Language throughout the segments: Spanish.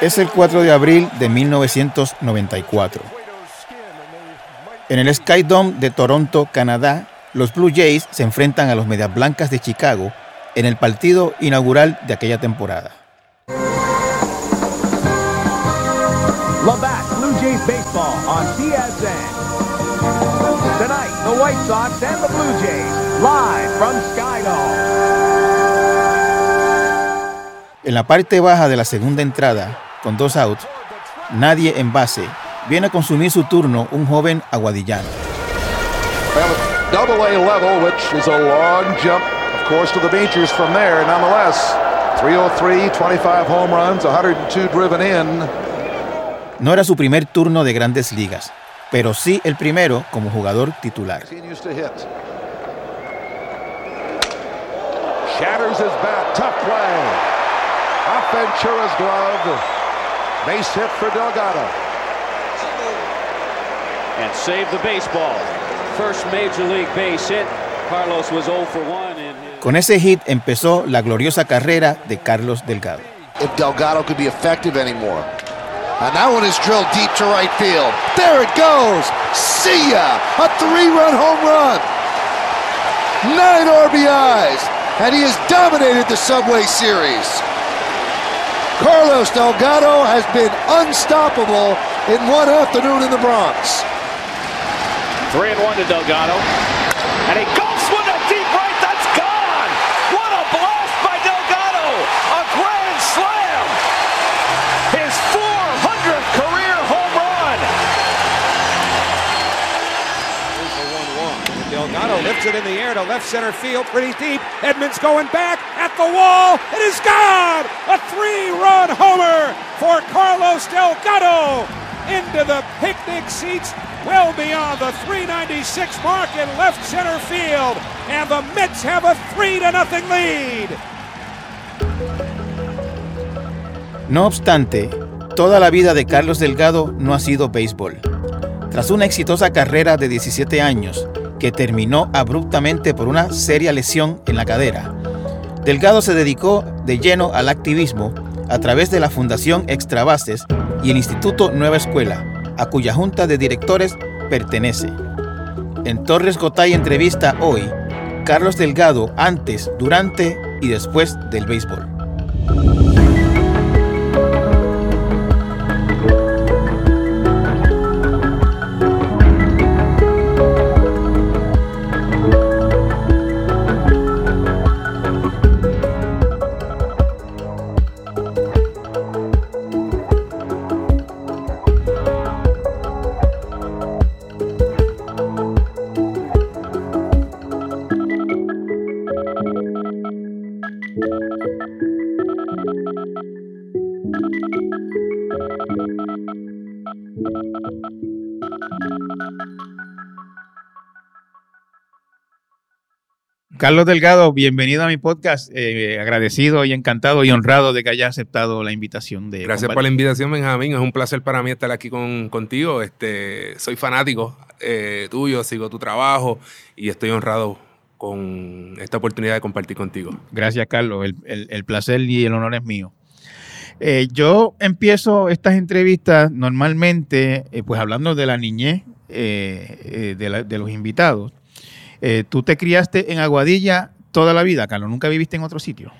Es el 4 de abril de 1994. En el Sky Dome de Toronto, Canadá, los Blue Jays se enfrentan a los Medias Blancas de Chicago en el partido inaugural de aquella temporada. Labatt Blue Jays baseball on TSN. Tonight, the White Sox and the Blue Jays live from Skydome. En la parte baja de la segunda entrada, con dos outs, nadie en base, viene a consumir su turno un joven aguadillano. double A level, which is a long jump, of course, to the majors from there. Nonetheless, 303, 25 home runs, 102 driven in. No era su primer turno de grandes ligas, pero sí el primero como jugador titular. Shatters his bat. Tough play. Off Ventura's glove. Base hit for Delgado. and save the baseball. First major league base hit. Carlos was 0 for 1 in his Con ese hit empezó la gloriosa carrera de Carlos Delgado. if Delgado could be effective anymore. And that one is drilled deep to right field. There it goes. See ya. A three-run home run. Nine RBIs. And he has dominated the Subway Series. Carlos Delgado has been unstoppable in one afternoon in the Bronx. 3 and 1 to Delgado. And he goes one Delgado lifts it in the air to left center field, pretty deep. Edmonds going back at the wall. It is gone. A three-run homer for Carlos Delgado into the picnic seats, well beyond the 396 mark in left center field, and the Mets have a three to nothing lead. No obstante, toda la vida de Carlos Delgado no ha sido béisbol. Tras una exitosa carrera de 17 años, terminó abruptamente por una seria lesión en la cadera, Delgado se dedicó de lleno al activismo a través de la Fundación Extrabases y el Instituto Nueva Escuela, a cuya junta de directores pertenece. En Torres Gotay entrevista hoy, Carlos Delgado antes, durante y después del béisbol. Carlos Delgado, bienvenido a mi podcast. Eh, agradecido y encantado y honrado de que haya aceptado la invitación de. Gracias por la invitación, Benjamín. Es un placer para mí estar aquí con, contigo. Este, soy fanático eh, tuyo, sigo tu trabajo y estoy honrado con esta oportunidad de compartir contigo. Gracias, Carlos. El, el- el placer y el honor es mío. Eh, yo empiezo estas entrevistas normalmente, eh, pues hablando de la niñez eh, eh, de, la- de los invitados. Eh, Tú te criaste en Aguadilla toda la vida, Carlos. ¿Nunca viviste en otro sitio?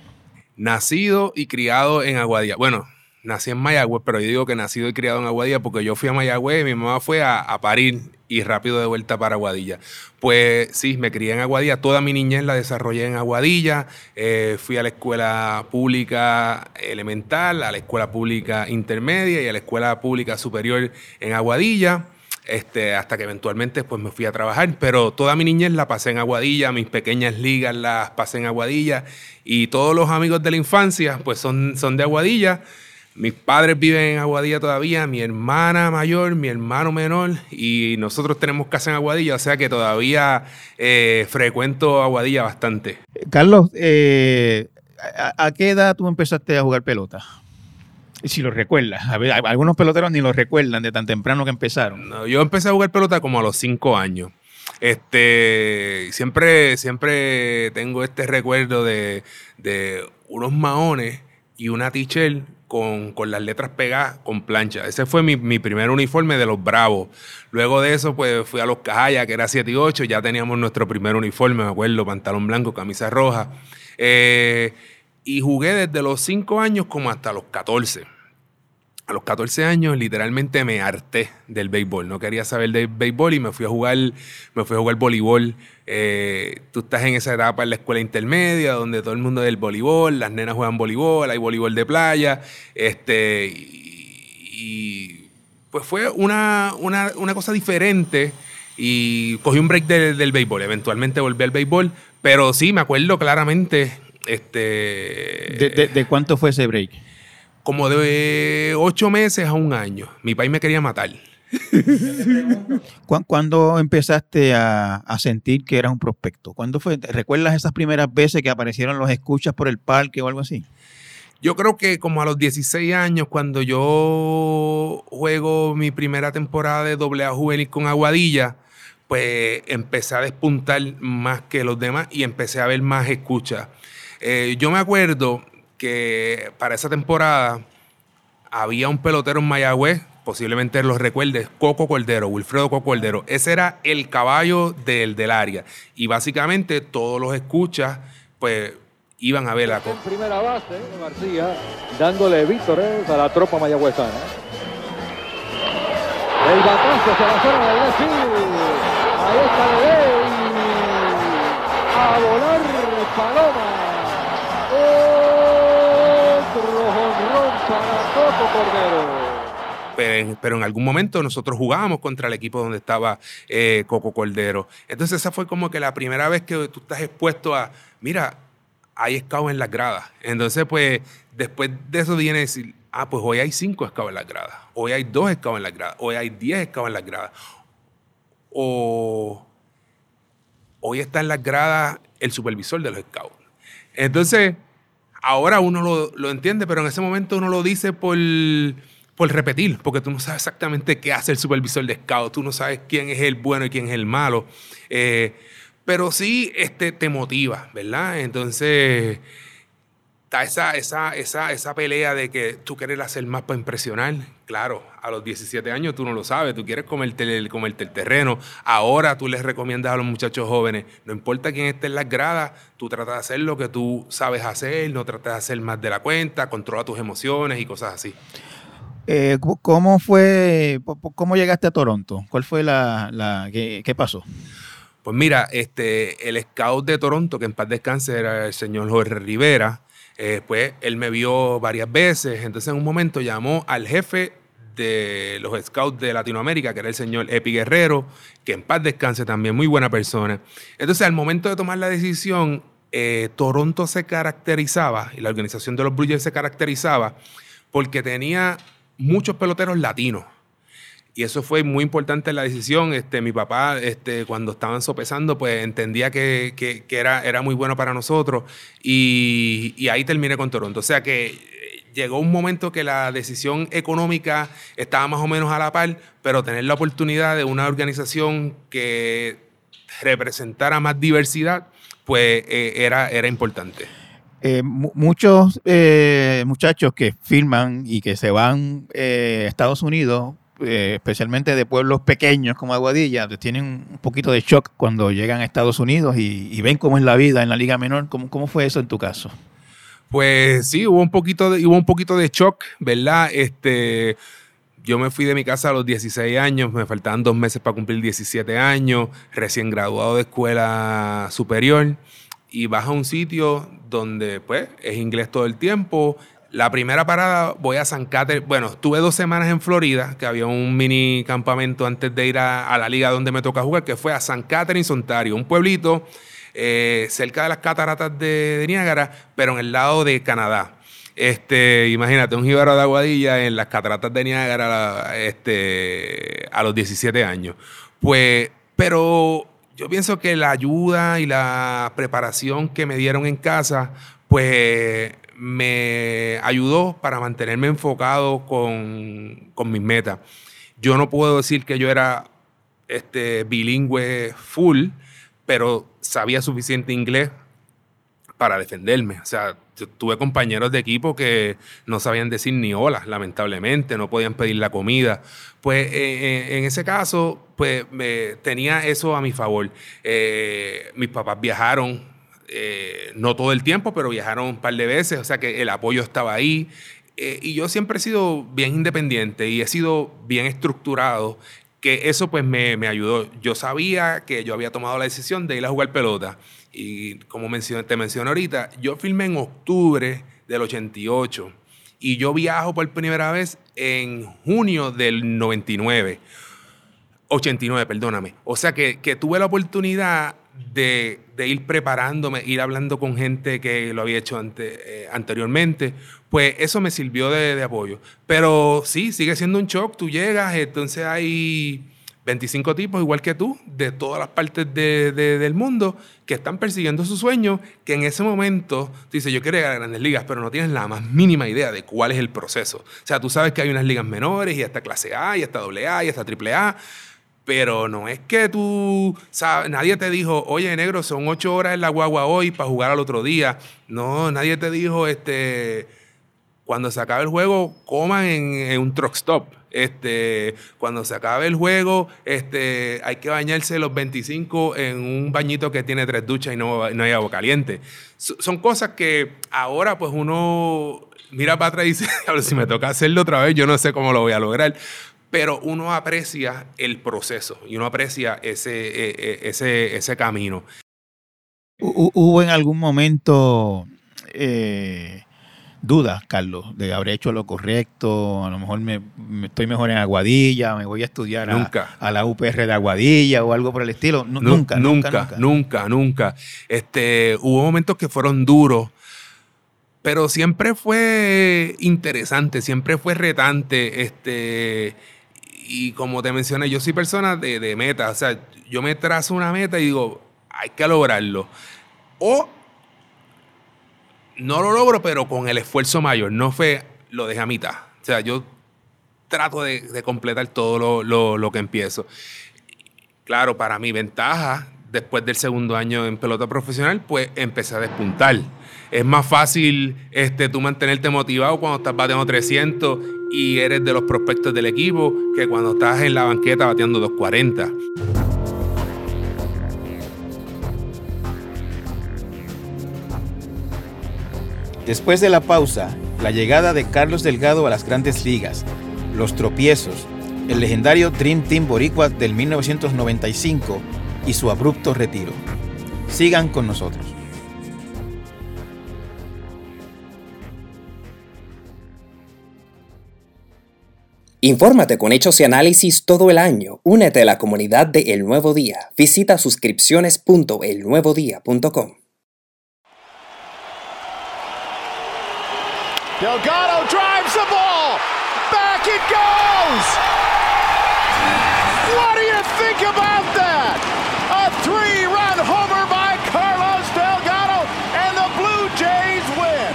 Nacido y criado en Aguadilla. Bueno, nací en Mayagüez, pero yo digo que nacido y criado en Aguadilla porque yo fui a Mayagüez, mi mamá fue a, a parir y rápido de vuelta para Aguadilla. Pues sí, me crié en Aguadilla, toda mi niñez la desarrollé en Aguadilla, eh, fui a la escuela pública elemental, a la escuela pública intermedia y a la escuela pública superior en Aguadilla. Este, hasta que eventualmente pues me fui a trabajar, pero toda mi niñez la pasé en Aguadilla, mis pequeñas ligas las pasé en Aguadilla y todos los amigos de la infancia pues son, son de Aguadilla. Mis padres viven en Aguadilla todavía, mi hermana mayor, mi hermano menor y nosotros tenemos casa en Aguadilla, o sea que todavía eh, frecuento Aguadilla bastante. Carlos, eh, ¿a, a qué edad tú empezaste a jugar pelota? Si lo recuerdas. A ver, algunos peloteros ni lo recuerdan de tan temprano que empezaron. No, yo empecé a jugar pelota como a los cinco años. Este, siempre, siempre tengo este recuerdo de, de unos maones y una tichel con, con, las letras pegadas con plancha. Ese fue mi, mi, primer uniforme de los Bravos. Luego de eso, pues fui a los Cajaya, que era 7 y 8, ya teníamos nuestro primer uniforme, me acuerdo, pantalón blanco, camisa roja. Eh, y jugué desde los 5 años como hasta los 14 a los 14 años literalmente me harté del béisbol. No quería saber del béisbol y me fui a jugar, me fui a jugar voleibol. Eh, tú estás en esa etapa en la escuela intermedia donde todo el mundo es del voleibol, las nenas juegan voleibol, hay voleibol de playa. Este, y, pues fue una, una, cosa diferente y cogí un break del béisbol. Eventualmente volví al béisbol, pero sí, me acuerdo claramente. Este, de cuánto fue ese break? como de ocho meses a un año. Mi país me quería matar. ¿Cuándo empezaste a, sentir que eras un prospecto? ¿Cuándo fue? ¿Recuerdas esas primeras veces que aparecieron los escuchas por el parque o algo así? Yo creo que como a los 16 años, cuando yo juego mi primera temporada de AA juvenil con Aguadilla, pues empecé a despuntar más que los demás y empecé a ver más escuchas. Eh, yo me acuerdo que para esa temporada había un pelotero en Mayagüez, posiblemente los recuerdes, Coco Cordero, Wilfredo Coco Cordero. Ese era el caballo del, del área. Y básicamente todos los escuchas, pues iban a ver la En primera base, García, dándole vítores a la tropa mayagüezana. El batazo hacia la zona del left Ahí está Ley. A volar Paloma. Pero en, algún momento nosotros jugábamos contra el equipo donde estaba eh, Coco Cordero. Entonces esa fue como que la primera vez que tú estás expuesto a, mira, hay scouts en las gradas. Entonces pues después de eso viene decir, ah, pues hoy hay cinco scouts en las gradas, hoy hay dos scouts en las gradas, hoy hay diez scouts en las gradas. O hoy está en las gradas el supervisor de los scouts. Entonces, ahora uno lo, entiende, pero en ese momento uno lo dice por, por repetir, porque tú no sabes exactamente qué hace el supervisor de scout, tú no sabes quién es el bueno y quién es el malo. Eh, pero sí este, te motiva, ¿verdad? Entonces, está esa, esa, esa, esa pelea de que tú quieres hacer más para impresionar. Claro, a los 17 años tú no lo sabes, tú quieres comerte el, comerte el terreno. Ahora tú les recomiendas a los muchachos jóvenes, no importa quién esté en las gradas, tú tratas de hacer lo que tú sabes hacer, no tratas de hacer más de la cuenta, controla tus emociones y cosas así. Eh, ¿Cómo fue, cómo llegaste a Toronto? ¿Cuál fue la, la qué, pasó? Pues mira, este, el scout de Toronto, que en paz descanse era el señor Jorge Rivera, eh, pues él me vio varias veces, entonces en un momento llamó al jefe de los scouts de Latinoamérica, que era el señor Epi Guerrero, que en paz descanse también, muy buena persona. Entonces, al momento de tomar la decisión, eh, Toronto se caracterizaba, y la organización de los Blue se caracterizaba, porque tenía muchos peloteros latinos. Y eso fue muy importante la decisión. Este, mi papá, este, cuando estaban sopesando, pues entendía que, era, era muy bueno para nosotros. Y, ahí terminé con Toronto. O sea que llegó un momento que la decisión económica estaba más o menos a la par, pero tener la oportunidad de una organización que representara más diversidad, pues eh, era, era importante. Eh, muchos eh, muchachos que firman y que se van a Estados Unidos, especialmente de pueblos pequeños como Aguadilla, tienen un poquito de shock cuando llegan a Estados Unidos y, ven cómo es la vida en la liga menor. ¿Cómo, ¿Cómo fue eso en tu caso? Pues sí, hubo un poquito de, hubo un poquito de shock, ¿verdad? Este, yo me fui de mi casa a los 16 años, me faltaban dos meses para cumplir 17 años, recién graduado de escuela superior, y vas a un sitio donde pues es inglés todo el tiempo. La primera parada voy a San Catherine. Bueno, estuve dos semanas en Florida, que había un mini campamento antes de ir a, a la liga donde me toca jugar, que fue a San Catherine, Ontario, un pueblito eh, cerca de las cataratas de, Niágara, pero en el lado de Canadá. Este, imagínate, un jíbaro de aguadilla en las cataratas de Niágara este, a los 17 años. Pues, pero yo pienso que la ayuda y la preparación que me dieron en casa, pues me ayudó para mantenerme enfocado con, con mis metas. Yo no puedo decir que yo era este, bilingüe full, pero sabía suficiente inglés para defenderme. O sea, tuve compañeros de equipo que no sabían decir ni hola, lamentablemente, no podían pedir la comida. Pues eh, eh, en ese caso, pues me, tenía eso a mi favor. Eh, mis papás viajaron, no todo el tiempo, pero viajaron un par de veces, o sea que el apoyo estaba ahí. y yo siempre he sido bien independiente y he sido bien estructurado que eso pues me, me, ayudó. Yo sabía que yo había tomado la decisión de ir a jugar pelota y como te mencioné ahorita, yo filmé en octubre del 88 y yo viajo por primera vez en junio del 99. 89, perdóname. O sea que, tuve la oportunidad de, ir preparándome, ir hablando con gente que lo había hecho eh, anteriormente. Pues eso me sirvió de, de apoyo. Pero sí, sigue siendo un shock. Tú llegas, entonces hay 25 tipos igual que tú, de todas las partes del mundo, que están persiguiendo su sueño, que en ese momento tú dices, yo quiero llegar a grandes ligas, pero no tienes la más mínima idea de cuál es el proceso. O sea, tú sabes que hay unas ligas menores y hasta clase A, y hasta doble A, y hasta triple A, pero no es que tú, sabes, nadie te dijo, oye, negro, son ocho horas en la guagua hoy para jugar al otro día. No, nadie te dijo, este, cuando se acabe el juego, coman en, un truck stop. Este, cuando se acabe el juego, este, hay que bañarse los 25 en un bañito que tiene tres duchas y no, no hay agua caliente. son cosas que ahora pues uno mira para atrás y dice, si me toca hacerlo otra vez, yo no sé cómo lo voy a lograr. Pero uno aprecia el proceso y uno aprecia ese, e, e, ese, ese camino. ¿Hubo en algún momento eh, dudas, Carlos, de haber hecho lo correcto, a lo mejor me, estoy mejor en Aguadilla, me voy a estudiar A, la UPR de Aguadilla o algo por el estilo. nunca, nunca, nunca, nunca, Este, hubo momentos que fueron duros, pero siempre fue interesante, siempre fue retante, este, y como te mencioné, yo soy persona de, de meta, o sea, yo me trazo una meta y digo, hay que lograrlo. O no lo logro, pero con el esfuerzo mayor. No fue, lo dejé a mitad. O sea, yo trato de, completar todo lo, que empiezo. Claro, para mi ventaja, después del segundo año en pelota profesional, pues empecé a despuntar. Es más fácil este, tú mantenerte motivado cuando estás bateando 300 y eres de los prospectos del equipo que cuando estás en la banqueta bateando 240. Después de la pausa, la llegada de Carlos Delgado a las grandes ligas, los tropiezos, el legendario Dream Team Boricua del 1995 y su abrupto retiro. Sigan con nosotros. Infórmate con hechos y análisis todo el año. Únete a la comunidad de El Nuevo Día. Visita suscripciones.elnuevodía.com. Delgado drives the ball. Back it goes. What do you think about that? A three-run homer by Carlos Delgado and the Blue Jays win.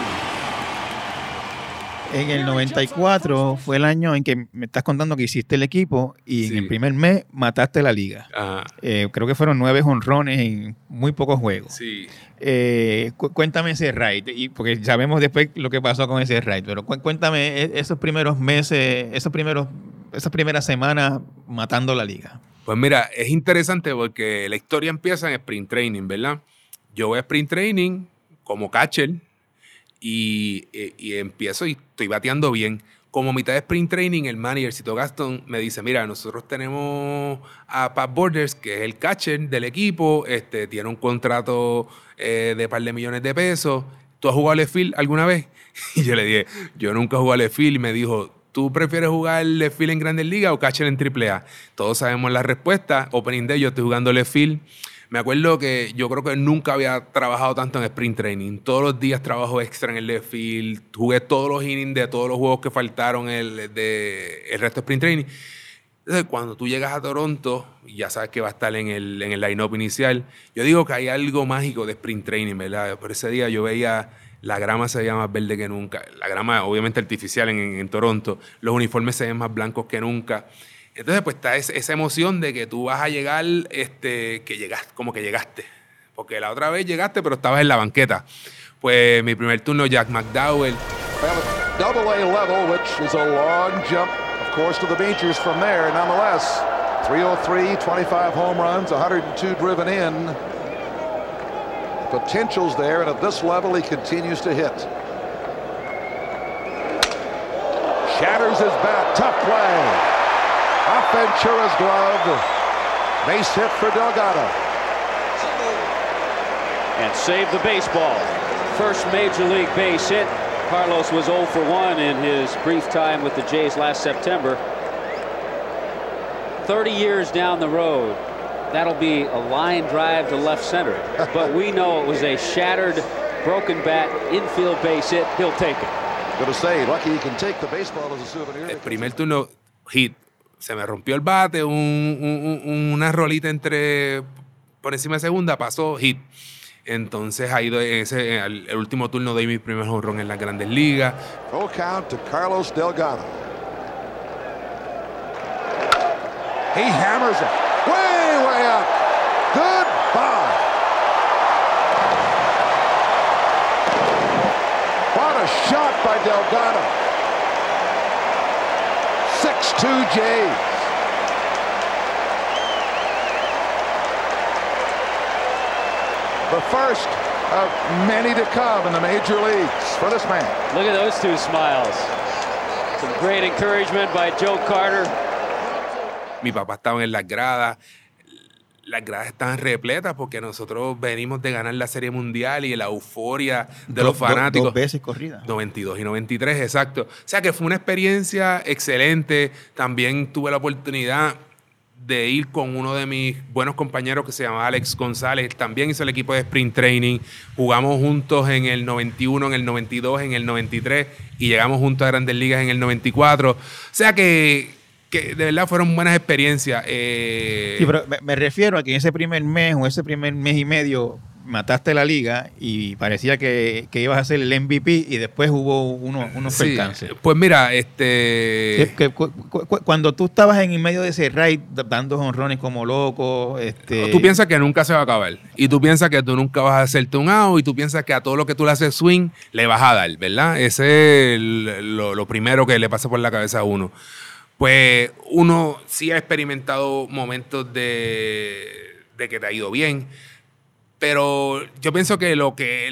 En el 94 fue el año en que me estás contando que hiciste el equipo y en el primer mes mataste la liga. Eh, creo que fueron nueve honrones en muy pocos juegos. Sí. Eh, cuéntame ese raid, y porque sabemos después lo que pasó con ese raid, pero cuéntame e, esos primeros meses, esos primeros, esas primeras semanas matando la liga. Pues mira, es interesante porque la historia empieza en sprint training, ¿verdad? Yo voy a sprint training como catcher y, y empiezo y estoy bateando bien como mitad de sprint training, el manager Cito Gaston me dice, mira, nosotros tenemos a Pat Borders, que es el catcher del equipo, este, tiene un contrato eh, de par de millones de pesos. ¿Tú has jugado left field alguna vez? Y yo le dije, yo nunca he jugado left field. Y me dijo, ¿tú prefieres jugar left field en Grandes Ligas o catcher en AAA? Todos sabemos la respuesta. Opening day, yo estoy jugando left field. Me acuerdo que yo creo que nunca había trabajado tanto en sprint training. Todos los días trabajo extra en el left field. Jugué todos los innings de todos los juegos que faltaron el, de, el resto de sprint training. Entonces, cuando tú llegas a Toronto, ya sabes que va a estar en el, en el line-up inicial, yo digo que hay algo mágico de sprint training, ¿verdad? Por ese día yo veía la grama se veía más verde que nunca. La grama, obviamente, artificial en, en, Toronto. Los uniformes se ven más blancos que nunca. Entonces, pues está esa emoción de que tú vas a llegar, este, que llegas, como que llegaste porque la otra vez llegaste, pero estabas en la banqueta. Pues mi primer turno, Jack McDowell. Double A level, which is a long jump, of course, to the majors from there. Nonetheless, 303, 25 home runs, 102 driven in. Potential's there, and at this level, he continues to hit. Shatters his bat. Tough play. Off Ventura's glove. Base hit for Delgado. And save the baseball. First major league base hit. Carlos was 0 for 1 in his brief time with the Jays last September. 30 years down the road, that'll be a line drive to left center. but we know it was a shattered, broken bat, infield base hit. He'll take it. Gonna say, lucky he can take the baseball as a souvenir. El primer turno, hit. Se me rompió el bate, un- un- un- una rolita entre por encima de segunda, pasó hit. Entonces en ese, el, el último turno de mi primer honrón en las grandes ligas. Full count to Carlos Delgado. He hammers it way, way up. Goodbye. What a shot by Delgado. 6-2 Jays. The first of many to come in the major leagues for this man. Look at those two smiles. Some great encouragement by Joe Carter. Mi papá estaba en las gradas. Las gradas estaban repletas porque nosotros venimos de ganar la Serie Mundial y la euforia de los Do- do- fanáticos. Dos veces corrida. 92 y 93, exacto. O sea que fue una experiencia excelente. También tuve la oportunidad de ir con uno de mis buenos compañeros que se llamaba Alex González. También hizo el equipo de Sprint Training. Jugamos juntos en el 91, en el 92, en el 93 y llegamos juntos a Grandes Ligas en el 94. O sea que, que de verdad fueron buenas experiencias. Eh, Sí, pero me, me refiero a que en ese primer mes o ese primer mes y medio mataste la liga y parecía que, que ibas a ser el MVP y después hubo uno, unos sí, percances. Pues mira, este... que cu- cu- cu- cuando tú estabas en medio de ese raid dando honrones como loco, este, Tú piensas que nunca se va a acabar. Y tú piensas que tú nunca vas a hacerte un out. Y tú piensas que a todo lo que tú le haces swing, le vas a dar, ¿verdad? Ese es el- lo, lo primero que le pasa por la cabeza a uno. Pues uno sí ha experimentado momentos de, que te ha ido bien. Pero yo pienso que lo que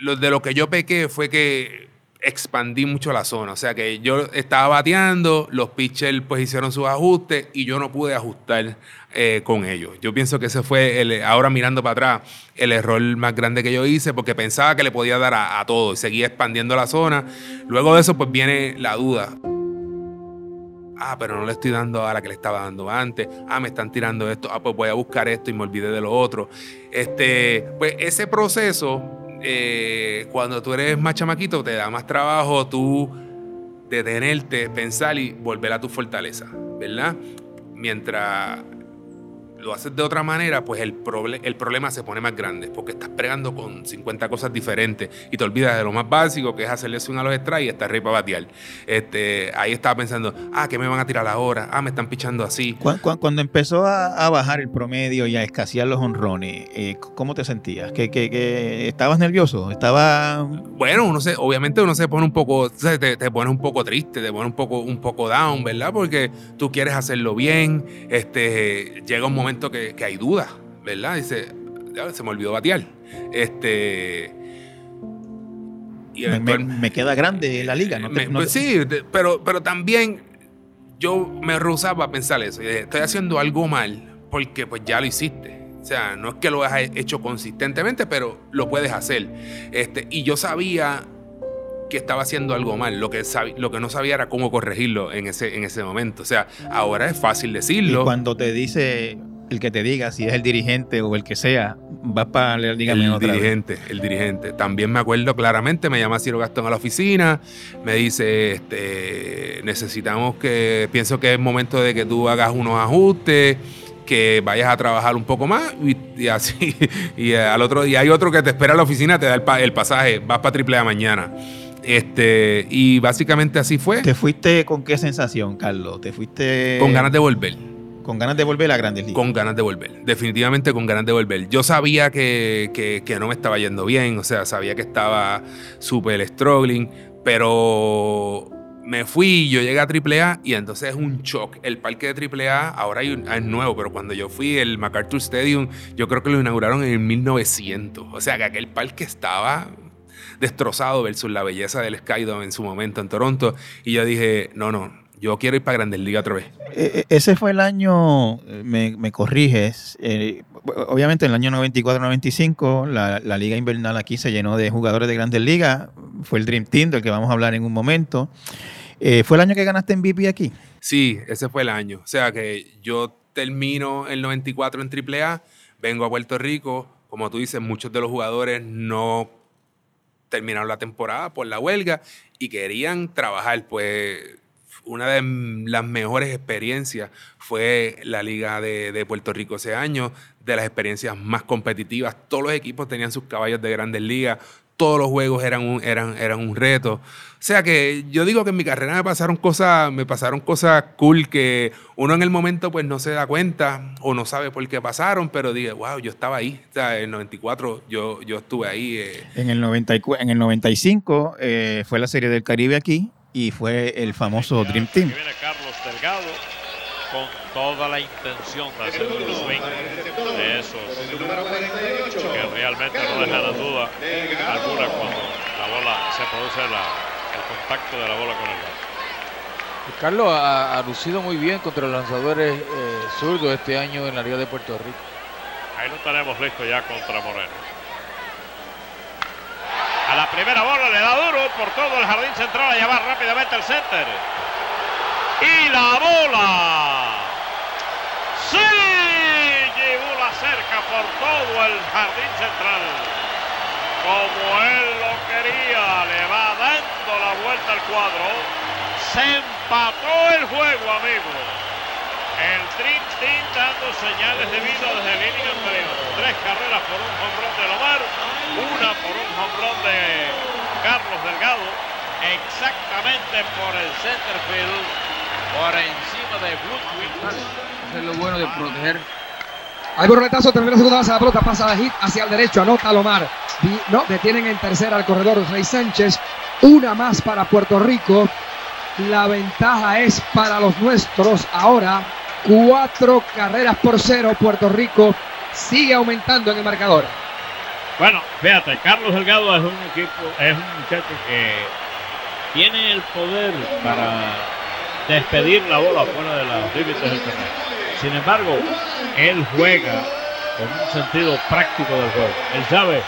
lo, de lo que yo pequé fue que expandí mucho la zona. O sea que yo estaba bateando, los pitchers pues hicieron sus ajustes y yo no pude ajustar eh, con ellos. Yo pienso que ese fue, el, ahora mirando para atrás, el error más grande que yo hice porque pensaba que le podía dar a, a todo y seguía expandiendo la zona. Luego de eso pues viene la duda. Ah, pero no le estoy dando a la que le estaba dando antes. Ah, me están tirando esto. Ah, pues voy a buscar esto y me olvidé de lo otro. Este, pues ese proceso, eh, cuando tú eres más chamaquito, te da más trabajo tú detenerte, pensar y volver a tu fortaleza, ¿verdad? Mientras lo haces de otra manera, pues el, proble- el problema se pone más grande, porque estás pregando con 50 cosas diferentes y te olvidas de lo más básico, que es hacerle swing a los strikes y estar rey para batear. Este, ahí estaba pensando, ah, ¿qué me van a tirar ahora? Ah, me están pichando así. cu- cu- cuando empezó a, a bajar el promedio y a escasear los honrones, eh, ¿cómo te sentías? ¿Que, que, que estabas nervioso? ¿Estaba Bueno, uno se, obviamente uno se pone un poco, te, te pones un poco triste, te pone un poco, un poco down, ¿verdad? Porque tú quieres hacerlo bien, este, llega un momento que, que hay dudas, ¿verdad? Dice, "Ya, se me olvidó batear. Este. y me, me- eventual- me queda grande la liga? ¿no te- me- no pues te- sí, pero, pero también yo me rehusaba a pensar eso. y Estoy haciendo algo mal porque pues ya lo hiciste. O sea, no es que lo hayas hecho consistentemente, pero lo puedes hacer. Este, y yo sabía que estaba haciendo algo mal. Lo que, lo que no sabía era cómo corregirlo en ese, en ese momento. O sea, ahora es fácil Y decirlo. cuando te dice el que te diga, si es el dirigente o el que sea, vas para la liga El vez. dirigente, el dirigente. También me acuerdo claramente, me llama Ciro Gastón a la oficina, me dice, este, necesitamos que, pienso que es momento de que tú hagas unos ajustes, que vayas a trabajar un poco más y, y así. Y al otro día hay otro que te espera en la oficina, te da el, pa- el pasaje, vas para Triple A mañana. Este, y básicamente así fue, ¿Te fuiste con qué sensación, Carlos? ¿Te fuiste con ganas de volver. Con ganas de volver a Grandes Ligas. Con ganas de volver, definitivamente con ganas de volver. Yo sabía que, que, no me estaba yendo bien, o sea, sabía que estaba súper struggling, pero me fui, yo llegué a AAA y entonces es un shock. El parque de AAA ahora es nuevo, pero cuando yo fui, el MacArthur Stadium, yo creo que lo inauguraron en el 1900. O sea que aquel parque estaba destrozado versus la belleza del Skydome en su momento en Toronto. Y yo dije, no, no, yo quiero ir para Grandes Ligas otra vez. Eh, eh, ese fue el año, me, me corriges, eh, obviamente en el año 94-95 la, la liga invernal aquí se llenó de jugadores de grandes ligas, fue el Dream Team del que vamos a hablar en un momento. Eh, ¿Fue el año que ganaste MVP aquí? Sí, ese fue el año. O sea que yo termino el 94 en AAA, vengo a Puerto Rico. Como tú dices, muchos de los jugadores no terminaron la temporada por la huelga y querían trabajar. Pues una de las mejores experiencias fue la Liga de, de Puerto Rico ese año, de las experiencias más competitivas. Todos los equipos tenían sus caballos de grandes ligas, todos los juegos eran un, eran, eran un reto. O sea que yo digo que en mi carrera me pasaron cosas, me pasaron cosas cool que uno en el momento pues no se da cuenta o no sabe por qué pasaron, pero dije, wow, yo estaba ahí. O sea, en el 94 yo, yo estuve ahí. eh, En el, 94 en el 95 eh, fue la Serie del Caribe aquí y fue el famoso Dream Team. Viene Carlos Delgado con toda la intención de hacer un swing de esos que realmente no dejan duda alguna cuando la bola se produce la- el contacto de la bola con el bat. Carlos ha, ha lucido muy bien contra los lanzadores eh, zurdos este año en la Liga de Puerto Rico. Ahí lo tenemos listo ya contra Moreno. A la primera bola le da duro por todo el jardín central a llevar rápidamente al center. Y la bola. Sí, llevó la cerca por todo el jardín central. Como él lo quería, le va dando la vuelta al cuadro. Se empató el juego, amigo. El Team dando señales de vida desde el inning anterior. Tres carreras por un hombrón de Lomar, una por un hombrón de Carlos Delgado, exactamente por el center field, por encima de Bloodwing. Eso es lo bueno de proteger. Hay borretazo, termina segunda base, la pelota pasa a hit hacia el derecho, anota Lomar. Di- No, detienen en tercera al corredor Rey Sánchez. Una más para Puerto Rico. La ventaja es para los nuestros. Ahora, cuatro carreras por cero. Puerto Rico sigue aumentando en el marcador. Bueno, fíjate, Carlos Delgado es un equipo, es un muchacho que tiene el poder para despedir la bola fuera de los límites del terreno. Sin embargo, él juega con un sentido práctico del juego. Él sabe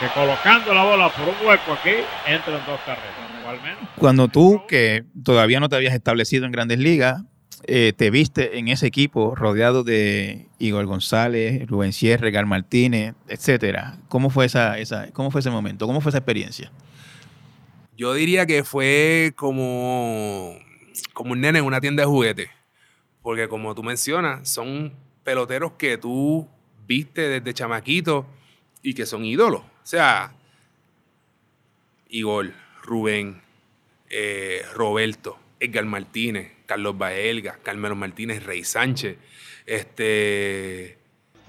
que colocando la bola por un hueco aquí, entran dos carreras, o al menos. Cuando tú, que todavía no te habías establecido en grandes ligas, eh, te viste en ese equipo rodeado de Igor González, Rubén Sierra, Gar Martínez, etcétera. ¿Cómo fue esa, esa, cómo fue ese momento? ¿Cómo fue esa experiencia? Yo diría que fue como, como un nene en una tienda de juguetes. Porque como tú mencionas, son peloteros que tú viste desde chamaquito y que son ídolos. O sea, Igor, Rubén, eh, Roberto, Edgar Martínez, Carlos Baelga, Carmelo Martínez, Rey Sánchez, este,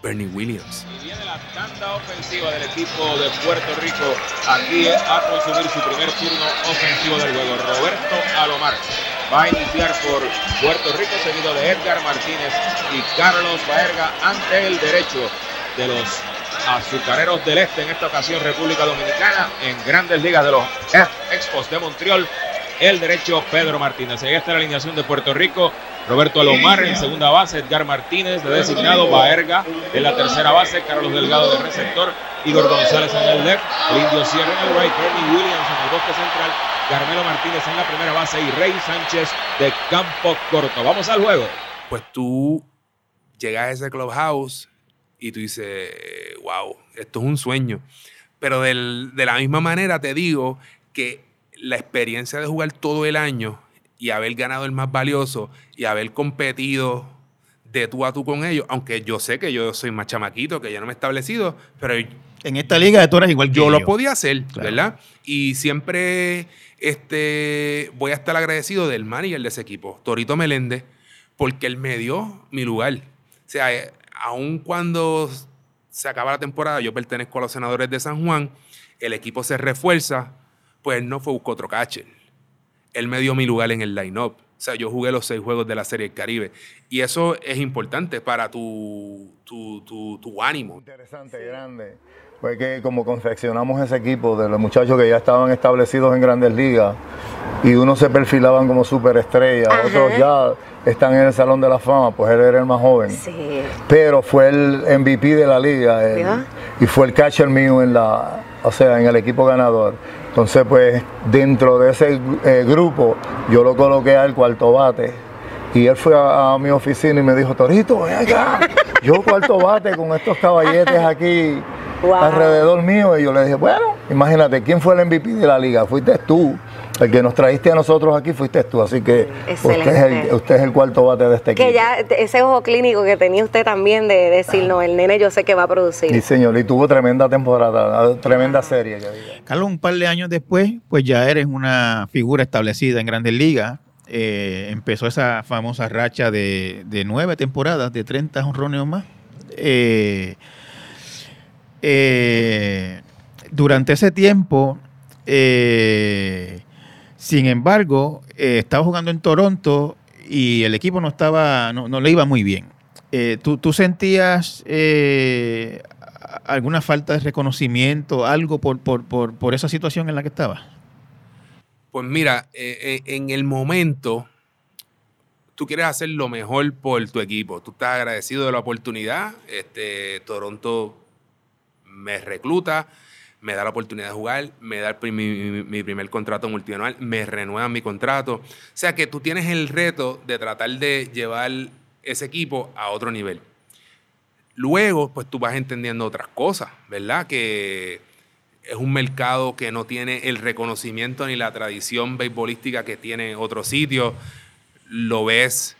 Bernie Williams. Viene la tanda ofensiva del equipo de Puerto Rico aquí a consumir su primer turno ofensivo del juego. Roberto Alomar va a iniciar por Puerto Rico, seguido de Edgar Martínez y Carlos Baerga ante el derecho de los azucareros del este, en esta ocasión República Dominicana, en grandes ligas de los Expos de Montreal. El derecho Pedro Martínez. Ahí está la alineación de Puerto Rico. Roberto Alomar en segunda base, Edgar Martínez de designado, Baerga en la tercera base, Carlos Delgado de receptor, Igor González en el left, el Indio Sierra en el right, Bernie Williams en el bosque central, Carmelo Martínez en la primera base y Rey Sánchez de campo corto. Vamos al juego. Pues tú llegas a ese clubhouse y tú dices, wow, esto es un sueño. Pero de la misma manera te digo que la experiencia de jugar todo el año y haber ganado el más valioso y haber competido de tú a tú con ellos, aunque yo sé que yo soy más chamaquito, que ya no me he establecido, pero En esta liga tú eras igual que yo yo. lo podía hacer, Claro. ¿verdad? Y siempre este, voy a estar agradecido del manager de ese equipo, Torito Meléndez, porque él me dio mi lugar. O sea, eh, aun cuando se acaba la temporada, yo pertenezco a los senadores de San Juan, el equipo se refuerza, pues él no fue otro catcher. Él me dio mi lugar en el line-up. O sea, yo jugué los seis juegos de la Serie del Caribe. Y eso es importante para tu, tu, tu, tu ánimo. Interesante, grande. Fue que como confeccionamos ese equipo de los muchachos que ya estaban establecidos en grandes ligas y unos se perfilaban como superestrellas, otros ya están en el Salón de la Fama, pues él era el más joven. Sí. Pero fue el MVP de la liga él, y fue el catcher mío en la, o sea, en el equipo ganador. Entonces, pues dentro de ese eh, grupo yo lo coloqué al cuarto bate. Y él fue a, a mi oficina y me dijo, Torito, ven acá. Yo cuarto bate con estos caballetes aquí Wow. alrededor mío. Y yo le dije, bueno, imagínate, ¿quién fue el MVP de la liga? Fuiste tú. El que nos trajiste a nosotros aquí fuiste tú. Así que usted es, Excelente. el, usted es el cuarto bate de este equipo. Que ya ese ojo clínico que tenía usted también de decir, no, el nene yo sé que va a producir. Sí, señor. Y tuvo tremenda temporada, tremenda serie. que diga. Carlos, un par de años después, pues ya eres una figura establecida en Grandes Ligas. Eh, empezó esa famosa racha de, de nueve temporadas, de 30 honrones o más. Eh, eh, durante ese tiempo, eh, sin embargo, eh, estaba jugando en Toronto y el equipo no estaba, no, no le iba muy bien. Eh, ¿tú, tú sentías eh, alguna falta de reconocimiento, algo por, por, por, por esa situación en la que estabas? Pues mira, en el momento, tú quieres hacer lo mejor por tu equipo. Tú estás agradecido de la oportunidad. Este, Toronto me recluta, me da la oportunidad de jugar, me da mi, primer contrato multianual, me renuevan mi contrato. O sea que tú tienes el reto de tratar de llevar ese equipo a otro nivel. Luego, pues tú vas entendiendo otras cosas, ¿verdad? Que es un mercado que no tiene el reconocimiento ni la tradición beisbolística que tiene otros sitios. Lo ves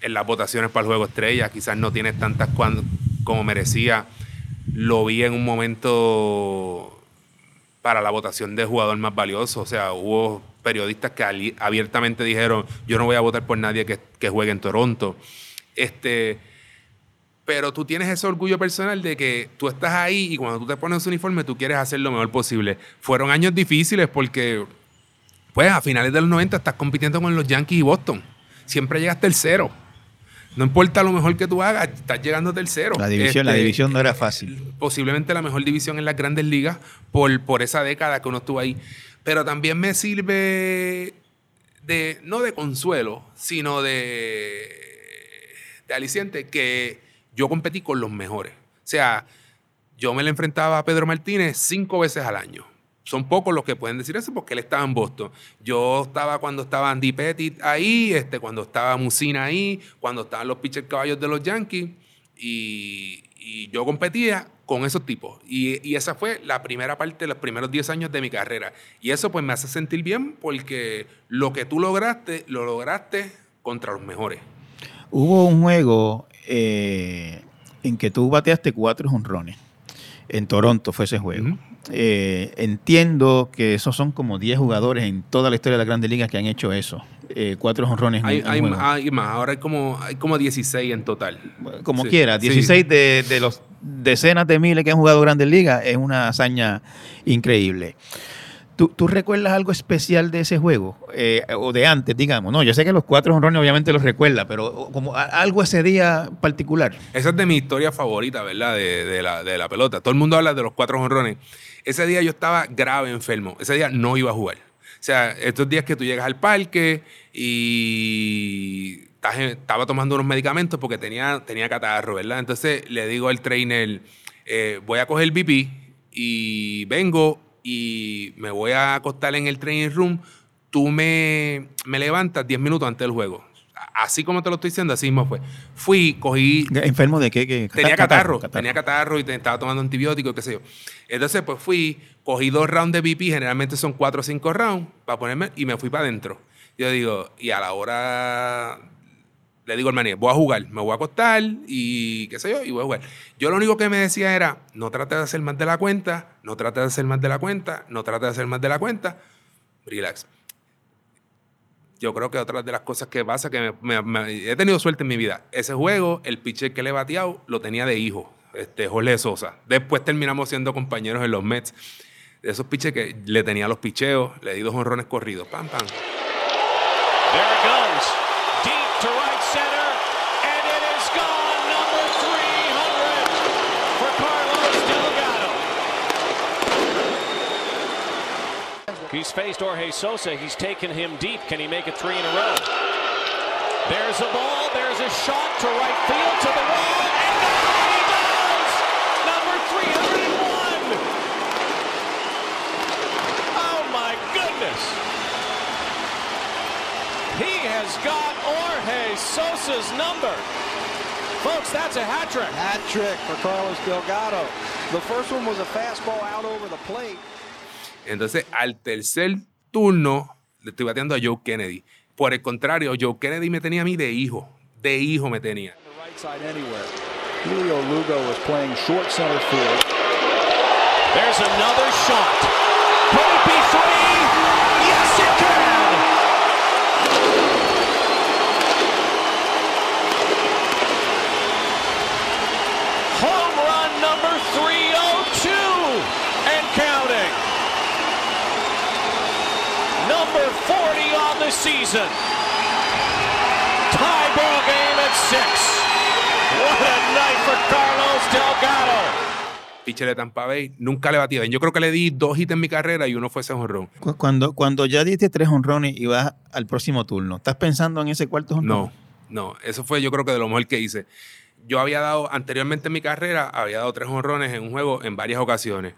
en las votaciones para el Juego Estrella, quizás no tienes tantas cuan- como merecía. Lo vi en un momento para la votación de jugador más valioso. O sea, hubo periodistas que abiertamente dijeron, yo no voy a votar por nadie que, que juegue en Toronto. Este, pero tú tienes ese orgullo personal de que tú estás ahí y cuando tú te pones ese uniforme tú quieres hacer lo mejor posible. Fueron años difíciles porque, pues, a finales de los 90 estás compitiendo con los Yankees y Boston. Siempre llegas tercero. No importa lo mejor que tú hagas, estás llegando tercero. La división, la Este, división no era fácil. posiblemente la mejor división en las grandes ligas por, por esa década que uno estuvo ahí. Pero también me sirve de, no de consuelo, sino de, de aliciente que yo competí con los mejores. O sea, yo me le enfrentaba a Pedro Martínez cinco veces al año. Son pocos los que pueden decir eso porque él estaba en Boston. Yo estaba cuando estaba Andy Pettit ahí, este, cuando estaba Musina ahí, cuando estaban los pitcher caballos de los Yankees. Y, y yo competía con esos tipos. Y, y esa fue la primera parte, los primeros 10 años de mi carrera. Y eso pues me hace sentir bien porque lo que tú lograste, lo lograste contra los mejores. Hubo un juego eh, en que tú bateaste cuatro honrones. En Toronto fue ese juego. Eh, entiendo que esos son como 10 jugadores en toda la historia de las grandes ligas que han hecho eso. Eh, cuatro honrones Hay, hay, hay más, ahora hay como, hay como 16 en total. Como Sí, quiera, sí. 16 de, de los decenas de miles que han jugado grandes ligas es una hazaña increíble. ¿Tú, tú recuerdas algo especial de ese juego? Eh, o de antes, digamos. No, yo sé que los cuatro honrones obviamente los recuerda, pero como algo ese día particular. Esa es de mi historia favorita, ¿verdad? De, la, de la pelota. Todo el mundo habla de los cuatro jonrones. Ese día yo estaba grave enfermo. Ese día no iba a jugar. O sea, estos días que tú llegas al parque y estaba tomando unos medicamentos porque tenía, tenía catarro, ¿verdad? Entonces le digo al trainer, eh, voy a coger BP y vengo y me voy a acostar en el training room. Tú me, me levantas 10 minutos antes del juego. Así como te lo estoy diciendo, así mismo fue. Fui, cogí ¿Enfermo de qué? qué? tenía Catarro, catarro, tenía catarro y te- estaba tomando antibióticos, qué sé yo. Entonces, pues fui, cogí dos rounds de BP, generalmente son cuatro o cinco rounds, para ponerme, y me fui para adentro. Yo digo, y a la hora, le digo al maní, voy a jugar, me voy a acostar y qué sé yo, y voy a jugar. Yo lo único que me decía era, no trate de hacer más de la cuenta, no trate de hacer más de la cuenta, no trate de hacer más de la cuenta, relax. yo creo que otra de las cosas que pasa que me- me- me- he tenido suerte en mi vida. Ese juego, el pitcher que le he bateado, lo tenía de hijo, este, Jorge Sosa. Después terminamos siendo compañeros en los Mets. De esos pitchers que le tenía los picheos, le di dos honrones corridos. Pam, pam. He's faced Jorge Sosa. He's taken him deep. Can he make it three in a row? There's a ball. There's a shot to right field to the wall. And he does. Number 301. Oh my goodness. He has got Jorge Sosa's number. Folks, that's a hat trick. Hat trick for Carlos Delgado. The first one was a fastball out over the plate. Entonces, al tercer turno, le estoy bateando a Joe Kennedy. Por el contrario, Joe Kennedy me tenía a mí de hijo. De hijo me tenía. Right side anywhere. Julio Lugo was playing short center field. There's another shot. Could it be three? 40 on the season. Tie ball game at six. What a night for Carlos Delgado. Pitcher de Tampa Bay, nunca le batí bien. Yo creo que le di dos hits en mi carrera y uno fue ese jonrón. Cu- Cuando, cuando ya diste tres honrones y vas al próximo turno, ¿estás pensando en ese cuarto honrón? No, no. Eso fue yo creo que de lo mejor que hice. Yo había dado, anteriormente en mi carrera, había dado tres honrones en un juego en varias ocasiones.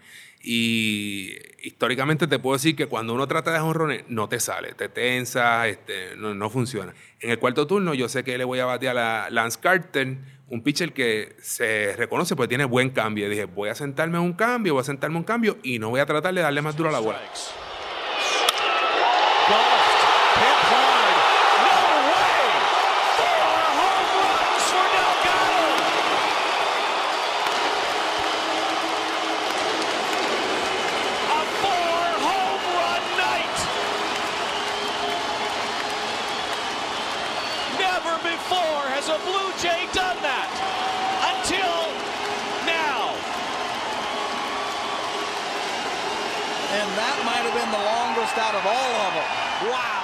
Y históricamente te puedo decir que cuando uno trata de honrones, no te sale, te tensa, este, no, no funciona. En el cuarto turno, yo sé que le voy a batear a Lance Carter, un pitcher que se reconoce porque tiene buen cambio. Y dije, voy a sentarme en un cambio, voy a sentarme en un cambio y no voy a tratar de darle más duro a la bola. Hit hard. No way. Four home runs for Delgado. A four home run night. Never before has a Blue Jay done that. Until now. And that might have been the longest out of all of them. Wow.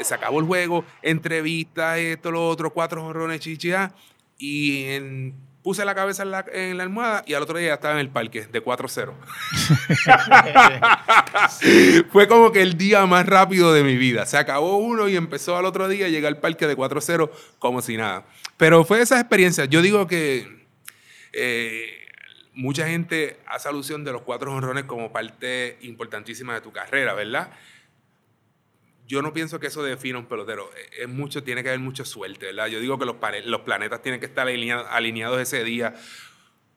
se acabó el juego, entrevista, esto, lo otro, cuatro jorrones, chichia, y en- puse la cabeza en la, en la almohada y al otro día estaba en el parque de 4-0. Fue como que el día más rápido de mi vida. Se acabó uno y empezó al otro día, llegué al parque de 4-0 como si nada. Pero fue esas experiencias. Yo digo que eh, mucha gente hace alusión de los cuatro honrones como parte importantísima de tu carrera, ¿verdad? Yo no pienso que eso defina un pelotero. Es mucho, tiene que haber mucha suerte, ¿verdad? Yo digo que los, planetas tienen que estar alinea- alineados ese día.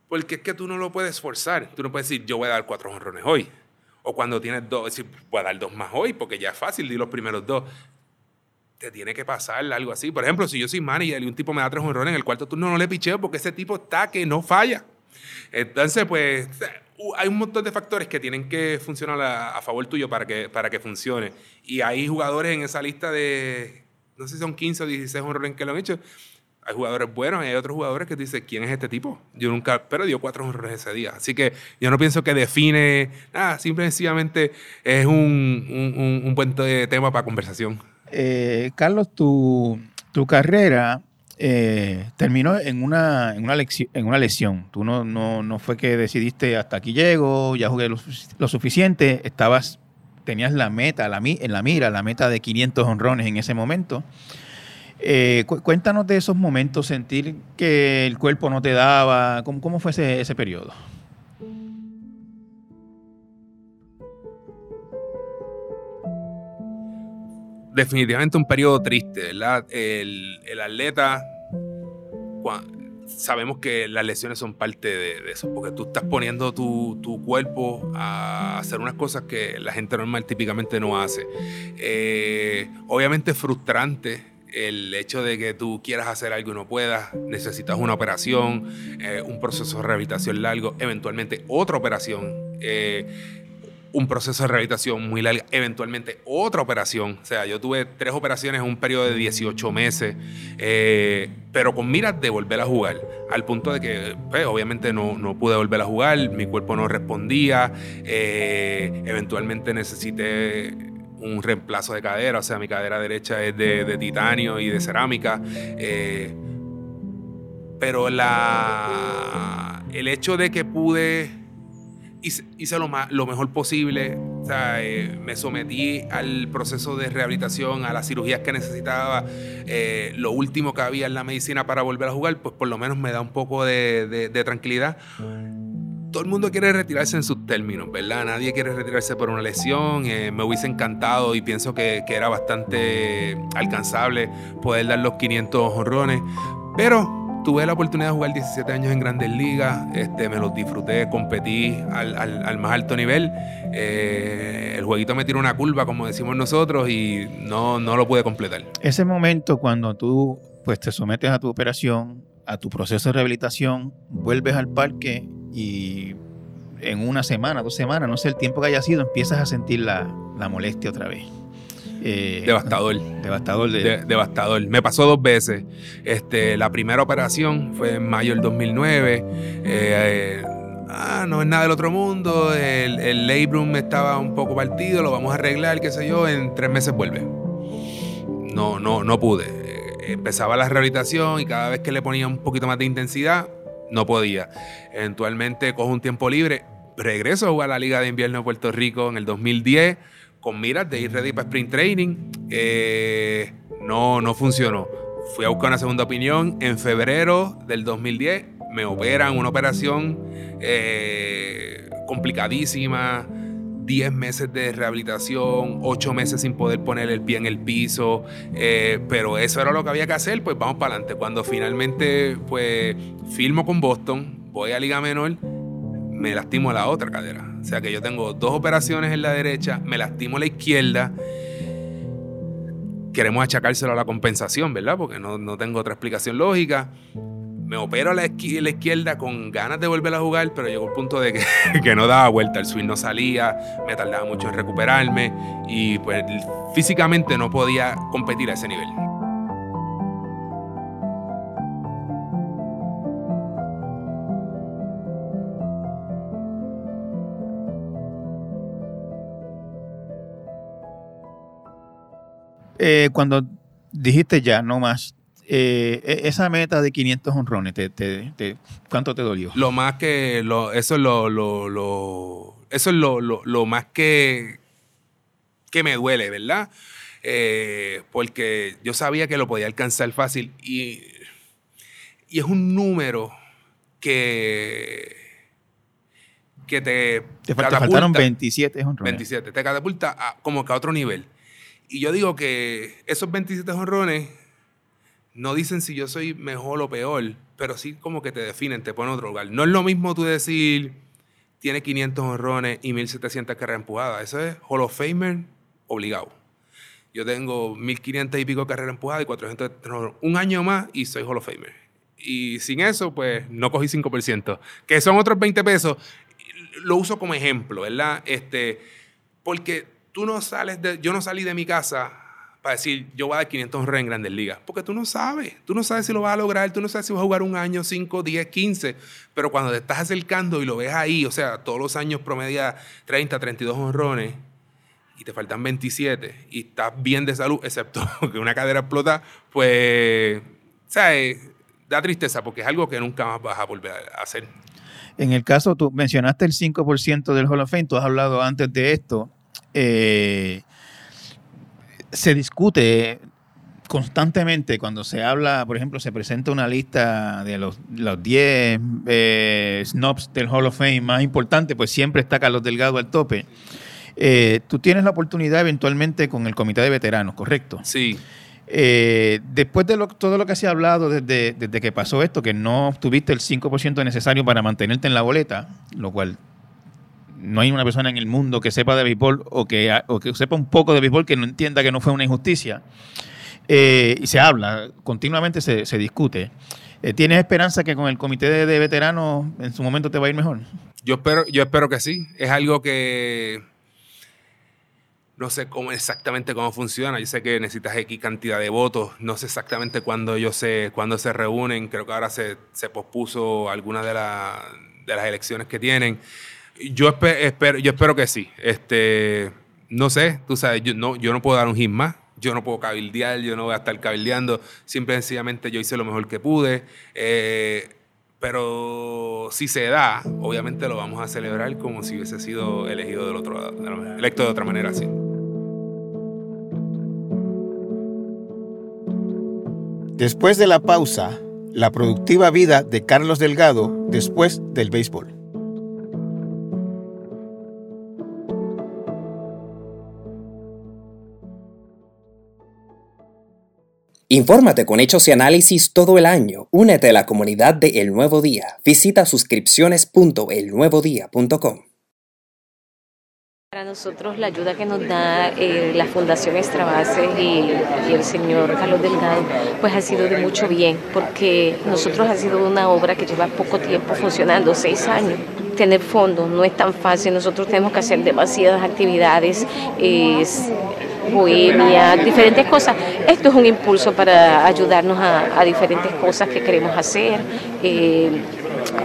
Porque es que tú no lo puedes forzar. Tú no puedes decir, yo voy a dar cuatro honrones hoy. O cuando tienes dos, decir, voy a dar dos más hoy, porque ya es fácil, di los primeros dos. Te tiene que pasar algo así. Por ejemplo, si yo soy manager y un tipo me da tres honrones en el cuarto turno, no le picheo porque ese tipo está que no falla. Entonces, pues, hay un montón de factores que tienen que funcionar a, a favor tuyo para que, para que funcione. Y hay jugadores en esa lista de, no sé si son 15 o 16 honrones que lo han hecho. Hay jugadores buenos y hay otros jugadores que tú dices, ¿quién es este tipo? Yo nunca, pero dio cuatro honrones ese día. Así que yo no pienso que define nada, simple y sencillamente es un, un, un- buen te- tema para conversación. Eh, Carlos, tu, tu carrera eh, terminó en una, en una, lecci- en una lesión. Tú no, no, no fue que decidiste hasta aquí llego, ya jugué lo, sufic- lo suficiente, estabas, tenías la meta, la, en la mira, la meta de 500 honrones en ese momento. Eh, cu- cuéntanos de esos momentos, sentir que el cuerpo no te daba, ¿cómo, cómo fue ese, ese periodo? Definitivamente un periodo triste, ¿verdad? El, atleta, sabemos que las lesiones son parte de, eso, porque tú estás poniendo tu, tu cuerpo a hacer unas cosas que la gente normal típicamente no hace. Eh, obviamente es frustrante el hecho de que tú quieras hacer algo y no puedas, necesitas una operación, eh, un proceso de rehabilitación largo, eventualmente otra operación. Eh, un proceso de rehabilitación muy largo, eventualmente otra operación. O sea, yo tuve tres operaciones en un periodo de 18 meses, eh, pero con miras de volver a jugar, al punto de que pues, obviamente no, no, pude volver a jugar, mi cuerpo no respondía, eh, eventualmente necesité un reemplazo de cadera, o sea, mi cadera derecha es de, titanio y de cerámica. Eh, pero la, el hecho de que pude, hice, hice lo, lo, mejor posible, eh, me sometí al proceso de rehabilitación, a las cirugías que necesitaba, eh, lo último que había en la medicina para volver a jugar, pues por lo menos me da un poco de, tranquilidad todo el mundo quiere retirarse en sus términos, ¿verdad? Nadie quiere retirarse por una lesión. Eh, me hubiese encantado y pienso que, que, era bastante alcanzable poder dar los 500 honrones. Pero tuve la oportunidad de jugar 17 años en grandes ligas. Este, me los disfruté, competí al, al, al más alto nivel. Eh, el jueguito me tiró una curva, como decimos nosotros, y no, no lo pude completar. Ese momento cuando tú pues, te sometes a tu operación, a tu proceso de rehabilitación, vuelves al parque y en una semana, dos semanas, no sé el tiempo que haya sido, empiezas a sentir la, molestia otra vez. Eh, devastador. Devastador. devastador. Me pasó dos veces. Este, la primera operación fue en mayo del 2009. Eh, ah, no es nada del otro mundo. El, el labrum estaba un poco partido, lo vamos a arreglar, qué sé yo, en tres meses vuelve. No, no, no pude. Empezaba la rehabilitación y cada vez que le ponía un poquito más de intensidad, no podía. Eventualmente cojo un tiempo libre, regreso a jugar a la Liga de Invierno de Puerto Rico en el 2010 con miras de ir ready para sprint training. Eh, no, no funcionó. Fui a buscar una segunda opinión en febrero del 2010. Me operan una operación eh, complicadísima 10 meses de rehabilitación, 8 meses sin poder poner el pie en el piso, eh, pero eso era lo que había que hacer, pues vamos para adelante. Cuando finalmente pues filmo con Boston, voy a Liga Menor, me lastimo la otra cadera. O sea que yo tengo dos operaciones en la derecha, me lastimo la izquierda. Queremos achacárselo a la compensación, ¿verdad? Porque no, no tengo otra explicación lógica me opero a la, izquierda con ganas de volver a jugar, pero llegó el punto de que, que, no daba vuelta, el swing no salía, me tardaba mucho en recuperarme y pues físicamente no podía competir a ese nivel. Eh, cuando dijiste ya, no más, eh, e, esa meta de 500 honrones, te, cuánto te dolió? Lo más que, lo, eso es lo, lo, eso es lo, más que, que me duele, ¿verdad? Eh, porque yo sabía que lo podía alcanzar fácil y, y es un número que, que te, te, faltaron 27 honrones. 27, te catapulta como que a otro nivel. Y yo digo que esos 27 honrones no dicen si yo soy mejor o peor, pero sí como que te definen, te ponen en otro lugar. No es lo mismo tú decir, tiene 500 honrones y 1700 carreras empujadas. Eso es Hall of Famer obligado. Yo tengo 1500 y pico carreras empujadas y 400 un año más y soy Hall of Famer. Y sin eso, pues no cogí 5%, que son otros 20 pesos. Lo uso como ejemplo, ¿verdad? Este, porque tú no sales de, yo no salí de mi casa para decir, yo voy a dar 500 re en Grandes Ligas. Porque tú no sabes, tú no sabes si lo vas a lograr, tú no sabes si vas a jugar un año, 5, 10, 15, pero cuando te estás acercando y lo ves ahí, o sea, todos los años promedia 30, 32 honrones y te faltan 27 y estás bien de salud, excepto que una cadera explota, pues, ¿sabes? Da tristeza porque es algo que nunca más vas a volver a hacer. En el caso, tú mencionaste el 5% del Hall of Fame, tú has hablado antes de esto. Eh, se discute constantemente cuando se habla, por ejemplo, se presenta una lista de los, los 10 eh, snobs del Hall of Fame más importantes, pues siempre está Carlos Delgado al tope. Eh, tú tienes la oportunidad eventualmente con el comité de veteranos, ¿correcto? Sí. Eh, después de todo lo que se ha hablado desde, desde que pasó esto, que no obtuviste el 5% necesario para mantenerte en la boleta, lo cual no hay una persona en el mundo que sepa de béisbol o que, que sepa un poco de béisbol que no entienda que no fue una injusticia. Eh, y se habla, continuamente se, discute. Eh, ¿Tienes esperanza que con el comité de, de, veteranos en su momento te va a ir mejor? Yo espero, yo espero que sí. Es algo que no sé cómo exactamente cómo funciona. Yo sé que necesitas X cantidad de votos. No sé exactamente cuándo ellos se, cuándo se reúnen. Creo que ahora se, se pospuso alguna de, de las elecciones que tienen. Yo espero, yo espero que sí. Este, no sé, tú sabes, yo no, yo no puedo dar un hit más. Yo no puedo cabildear, yo no voy a estar cabildeando. Simple y sencillamente yo hice lo mejor que pude. Eh, pero si se da, obviamente lo vamos a celebrar como si hubiese sido elegido del otro, electo de otra manera, sí. Después de la pausa, la productiva vida de Carlos Delgado después del béisbol. Infórmate con hechos y análisis todo el año. Únete a la comunidad de El Nuevo Día. Visita suscripciones.elnuevodía.com. Para nosotros la ayuda que nos da eh, la Fundación Extrabase y, y, el señor Carlos Delgado, pues ha sido de mucho bien, porque nosotros ha sido una obra que lleva poco tiempo funcionando, seis años. Tener fondos no es tan fácil, nosotros tenemos que hacer demasiadas actividades, bohemia, diferentes cosas. Esto es un impulso para ayudarnos a, diferentes cosas que queremos hacer, eh,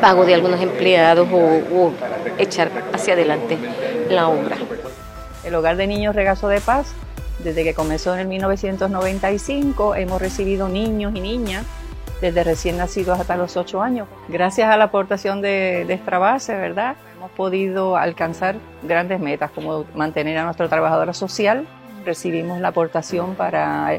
pago de algunos empleados o, echar hacia adelante la obra. El Hogar de Niños Regazo de Paz, desde que comenzó en el 1995, hemos recibido niños y niñas desde recién nacidos hasta los 8 años. Gracias a la aportación de, de Extrabase, ¿verdad? Hemos podido alcanzar grandes metas como mantener a nuestra trabajadora social recibimos la aportación para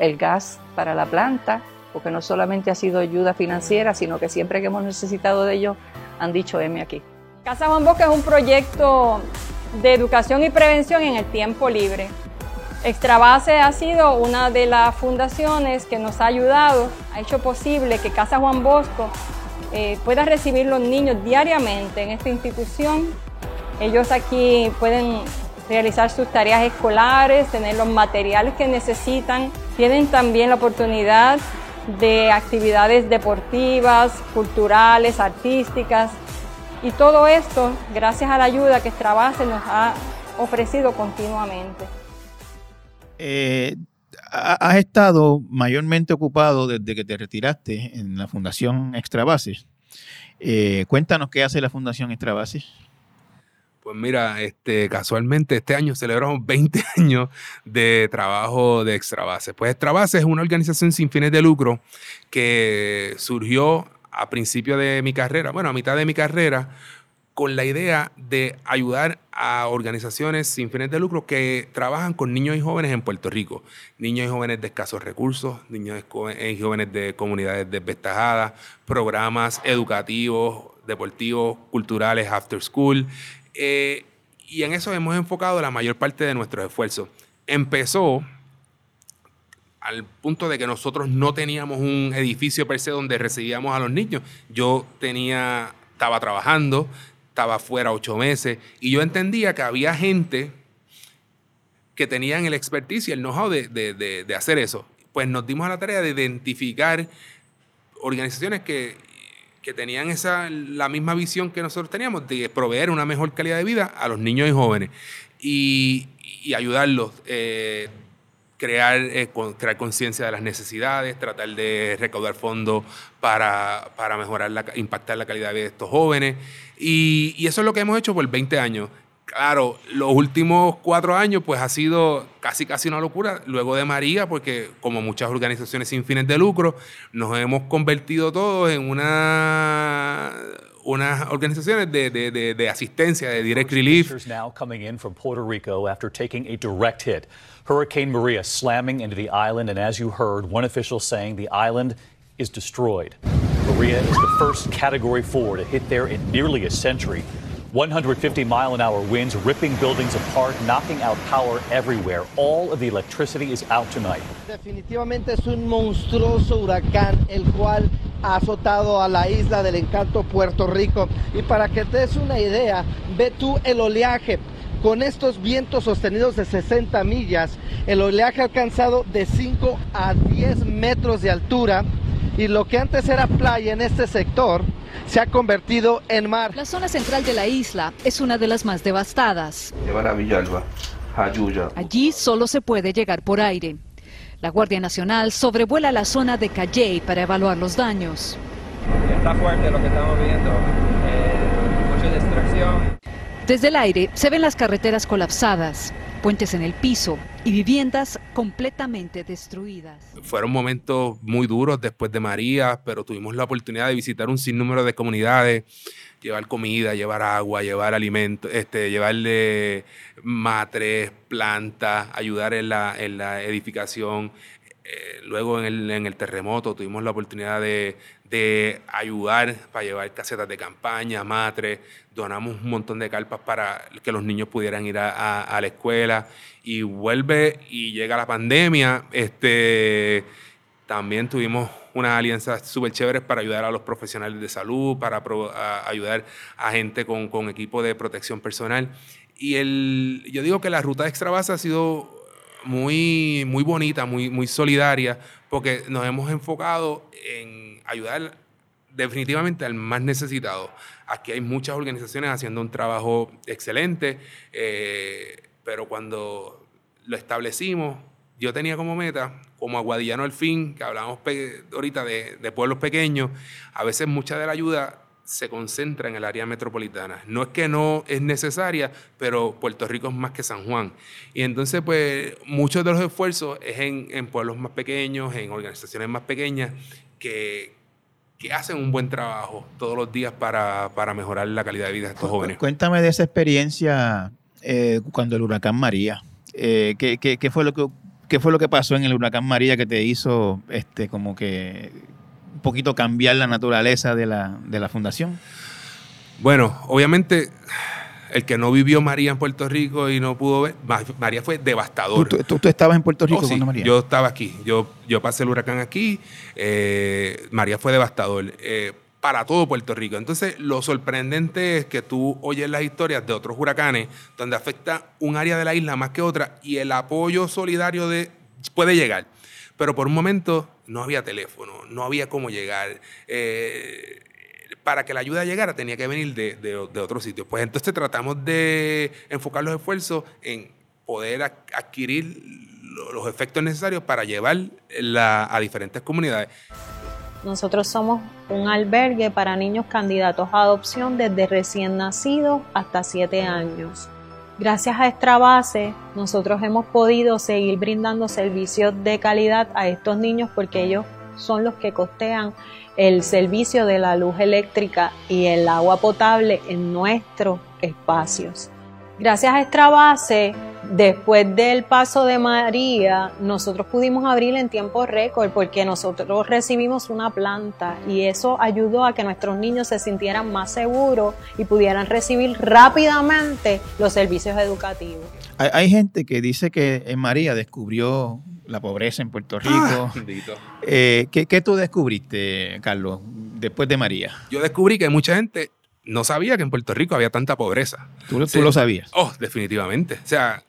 el gas para la planta, porque no solamente ha sido ayuda financiera, sino que siempre que hemos necesitado de ello han dicho M aquí. Casa Juan Bosco es un proyecto de educación y prevención en el tiempo libre. Extrabase ha sido una de las fundaciones que nos ha ayudado, ha hecho posible que Casa Juan Bosco eh, pueda recibir los niños diariamente en esta institución. Ellos aquí pueden realizar sus tareas escolares, tener los materiales que necesitan. Tienen también la oportunidad de actividades deportivas, culturales, artísticas. Y todo esto gracias a la ayuda que Strabase nos ha ofrecido continuamente. Eh, has estado mayormente ocupado desde que te retiraste en la Fundación Extrabase. Eh, cuéntanos qué hace la Fundación Extrabase. Pues mira, este, casualmente este año celebramos 20 años de trabajo de Extrabase. Pues Extrabase es una organización sin fines de lucro que surgió a principio de mi carrera, bueno, a mitad de mi carrera, con la idea de ayudar a organizaciones sin fines de lucro que trabajan con niños y jóvenes en Puerto Rico. Niños y jóvenes de escasos recursos, niños y jóvenes de comunidades desventajadas, programas educativos, deportivos, culturales, after school, eh, y en eso hemos enfocado la mayor parte de nuestros esfuerzos. Empezó al punto de que nosotros no teníamos un edificio per se donde recibíamos a los niños. Yo tenía, estaba trabajando, estaba fuera ocho meses y yo entendía que había gente que tenían el expertise y el know-how de, de hacer eso. Pues nos dimos a la tarea de identificar organizaciones que que tenían esa, la misma visión que nosotros teníamos de proveer una mejor calidad de vida a los niños y jóvenes y, ayudarlos. Eh, crear, eh, crear conciencia de las necesidades, tratar de recaudar fondos para, para mejorar, la, impactar la calidad de vida de estos jóvenes. Y, y, eso es lo que hemos hecho por 20 años. Claro, los últimos cuatro años pues ha sido casi casi una locura, luego de María, porque como muchas organizaciones sin fines de lucro, nos hemos convertido todos en una unas organizaciones de, de, de, de asistencia, de direct relief. now coming in from Puerto Rico after taking a direct hit. Hurricane Maria slamming into the island, and as you heard, one official saying the island is destroyed. Maria is the first Category 4 to hit there in nearly a century. 150 mile an hour winds ripping buildings apart, knocking out power everywhere. All of the electricity is out tonight. Definitivamente es un monstruoso huracán el cual ha azotado a la isla del encanto Puerto Rico. Y para que te des una idea, ve tú el oleaje. Con estos vientos sostenidos de 60 millas, el oleaje ha alcanzado de 5 a 10 metros de altura y lo que antes era playa en este sector se ha convertido en mar. La zona central de la isla es una de las más devastadas. Llevar a Villalba Allí solo se puede llegar por aire. La Guardia Nacional sobrevuela la zona de Calley para evaluar los daños. Está fuerte lo que estamos viendo, eh, mucha destrucción. Desde el aire se ven las carreteras colapsadas, puentes en el piso y viviendas completamente destruidas. Fueron momentos muy duros después de María, pero tuvimos la oportunidad de visitar un sinnúmero de comunidades, llevar comida, llevar agua, llevar alimentos, este, llevarle matres, plantas, ayudar en la, en la edificación. Eh, luego en el, en el, terremoto tuvimos la oportunidad de, de, ayudar para llevar casetas de campaña, matres, donamos un montón de carpas para que los niños pudieran ir a, la escuela y vuelve y llega la pandemia, este, también tuvimos unas alianzas súper chéveres para ayudar a los profesionales de salud, para ayudar a gente con, con equipo de protección personal. Y el, yo digo que la ruta de Extra Base ha sido muy, muy bonita, muy, muy solidaria, porque nos hemos enfocado en ayudar definitivamente al más necesitado. Aquí hay muchas organizaciones haciendo un trabajo excelente, eh, pero cuando lo establecimos, yo tenía como meta, como Aguadillano al fin, que hablábamos ahorita de, de pueblos pequeños, a veces mucha de la ayuda se concentra en el área metropolitana. No es que no es necesaria, pero Puerto Rico es más que San Juan. Y entonces, pues, muchos de los esfuerzos es en, en pueblos más pequeños, en organizaciones más pequeñas, que, que hacen un buen trabajo todos los días para, para, mejorar la calidad de vida de estos jóvenes. Cuéntame de esa experiencia eh, cuando el huracán María. Eh, ¿qué, qué, qué, fue lo que, ¿Qué fue lo que pasó en el huracán María que te hizo este, como que un poquito cambiar la naturaleza de la, de la fundación? Bueno, obviamente el que no vivió María en Puerto Rico y no pudo ver, María fue devastador. ¿Tú, tú, tú estabas en Puerto Rico oh, sí, cuando María? Yo estaba aquí, yo, yo pasé el huracán aquí, eh, María fue devastador. Eh, para todo Puerto Rico. Entonces, lo sorprendente es que tú oyes las historias de otros huracanes donde afecta un área de la isla más que otra y el apoyo solidario de, puede llegar. Pero por un momento no había teléfono, no había cómo llegar. Eh, para que la ayuda llegara tenía que venir de, de, otros sitios. Pues entonces tratamos de enfocar los esfuerzos en poder adquirir los efectos necesarios para llevar la, a diferentes comunidades. Nosotros somos un albergue para niños candidatos a adopción desde recién nacidos hasta 7 años. Gracias a Extra Base, nosotros hemos podido seguir brindando servicios de calidad a estos niños porque ellos son los que costean el servicio de la luz eléctrica y el agua potable en nuestros espacios. Gracias a Extra Base, después del paso de María, nosotros pudimos abrir en tiempo récord porque nosotros recibimos una planta y eso ayudó a que nuestros niños se sintieran más seguros y pudieran recibir rápidamente los servicios educativos. Hay, gente que dice que María descubrió la pobreza en Puerto Rico. Ah, eh, ¿qué, ¿Qué tú descubriste, Carlos, después de María? Yo descubrí que mucha gente no sabía que en Puerto Rico había tanta pobreza. ¿Tú, tú lo sabías? Oh, definitivamente. O sea,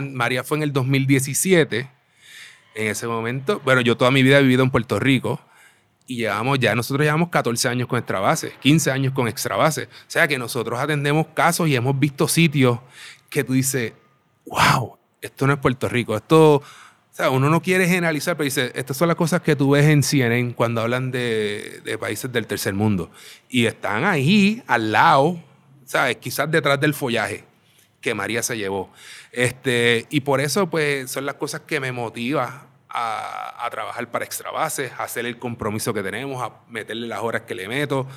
María fue en el 2017. En ese momento, bueno, yo toda mi vida he vivido en Puerto Rico y llevamos ya, nosotros llevamos 14 años con extra base, 15 años con extra base. O sea que nosotros atendemos casos y hemos visto sitios que tú dices, wow, esto no es Puerto Rico, esto, o sea, uno no quiere generalizar, pero dice, estas son las cosas que tú ves en CNN cuando hablan de, de países del tercer mundo. Y están ahí, al lado, ¿sabes? Quizás detrás del follaje que María se llevó. Este, y por eso, pues, son las cosas que me motivan a, a, trabajar para extra bases, a hacer el compromiso que tenemos, a meterle las horas que le meto,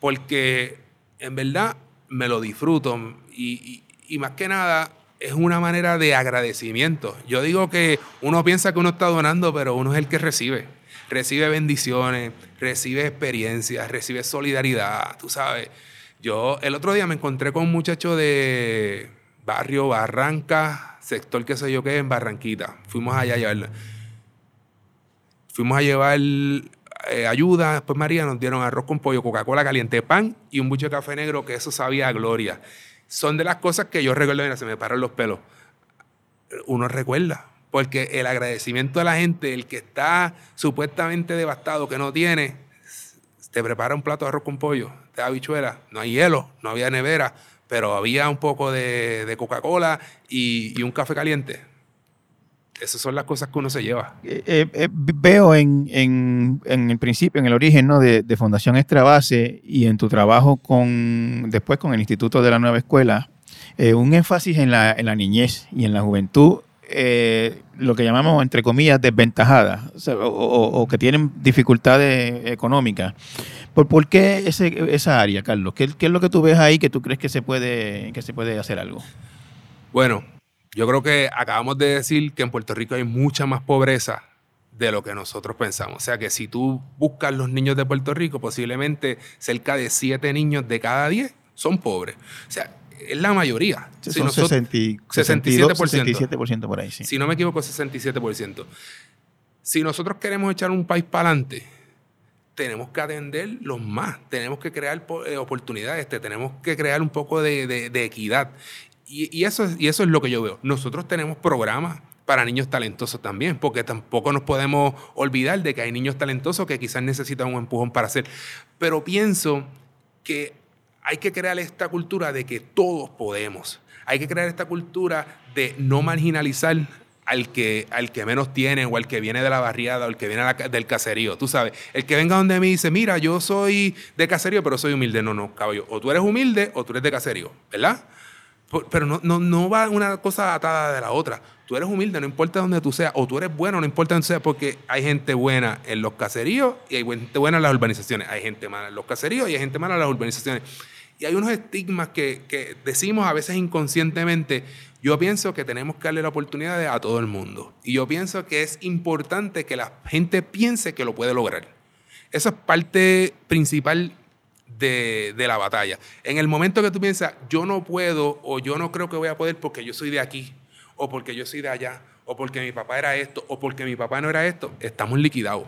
porque en verdad me lo disfruto y, y, y más que nada es una manera de agradecimiento. Yo digo que uno piensa que uno está donando, pero uno es el que recibe. Recibe bendiciones, recibe experiencias, recibe solidaridad, tú sabes. Yo el otro día me encontré con un muchacho de barrio Barranca, sector qué sé yo qué, en Barranquita. Fuimos allá a. Fuimos a llevar eh, ayuda, después María nos dieron arroz con pollo, Coca-Cola caliente, pan y un buche de café negro que eso sabía gloria son de las cosas que yo recuerdo, mira, se me paran los pelos. Uno recuerda, porque el agradecimiento a la gente, el que está supuestamente devastado, que no tiene, te prepara un plato de arroz con pollo, te da habichuela, no hay hielo, no había nevera, pero había un poco de, de Coca-Cola y un café caliente. Esas son las cosas que uno se lleva. Eh, eh, eh, veo en, en, en, el principio, en el origen ¿no? de, de, Fundación Extra Base y en tu trabajo con después con el Instituto de la Nueva Escuela, eh, un énfasis en la, en la, niñez y en la juventud, lo que llamamos, entre comillas, desventajadas o, sea, o, o, que tienen dificultades económicas. ¿Por, por qué ese, esa área, Carlos? ¿Qué, ¿Qué, es lo que tú ves ahí que tú crees que se puede, que se puede hacer algo? Bueno, yo creo que acabamos de decir que en Puerto Rico hay mucha más pobreza de lo que nosotros pensamos. O sea que si tú buscas los niños de Puerto Rico, posiblemente cerca de 7 niños de cada 10 son pobres. O sea, es la mayoría. Sí, si son nosotros, 60, 67%. 67% por ahí, sí. Si no me equivoco, 67%. Si nosotros queremos echar un país para adelante, tenemos que atender los más, tenemos que crear eh, oportunidades, tenemos que crear un poco de, de, de equidad. Y, eso, es lo que yo veo. Nosotros tenemos programas para niños talentosos también, porque tampoco nos podemos olvidar de que hay niños talentosos que quizás necesitan un empujón para hacer. Pero pienso que hay que crear esta cultura de que todos podemos. Hay que crear esta cultura de no marginalizar al que, al menos tiene o al que viene de la barriada o el que viene del caserío. Tú sabes, el que venga donde mí dice, mira, yo soy de caserío, pero soy humilde. No, no, caballo. O tú eres humilde o tú eres de caserío, ¿verdad? Pero no, no, no va una cosa atada de la otra. Tú eres humilde, no importa donde tú seas, o tú eres bueno, no importa donde seas, porque hay gente buena en los caseríos y hay gente buena en las urbanizaciones. Hay gente mala en los caseríos y hay gente mala en las urbanizaciones. Y hay unos estigmas que, que decimos a veces inconscientemente. Yo pienso que tenemos que darle la oportunidad a todo el mundo. Y yo pienso que es importante que la gente piense que lo puede lograr. Esa es parte principal de, la batalla. En el momento que tú piensas, yo no puedo o yo no creo que voy a poder porque yo soy de aquí, o porque yo soy de allá, o porque mi papá era esto, o porque mi papá no era esto, estamos liquidados.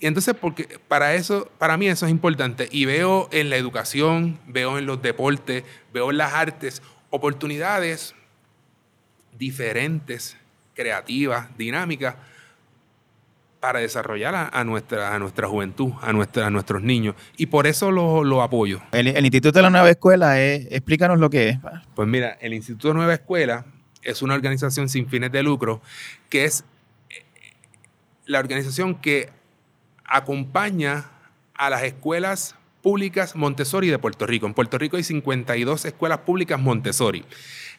Y entonces, porque para eso, para mí eso es importante. Y veo en la educación, veo en los deportes, veo en las artes oportunidades diferentes, creativas, dinámicas, para desarrollar a, a, nuestra, a nuestra juventud, a, nuestra, a nuestros niños. Y por eso lo, lo apoyo. El, el, Instituto de la Nueva Escuela, es, explícanos lo que es. Pues mira, el Instituto de Nueva Escuela es una organización sin fines de lucro que es la organización que acompaña a las escuelas públicas Montessori de Puerto Rico. En Puerto Rico hay 52 escuelas públicas Montessori.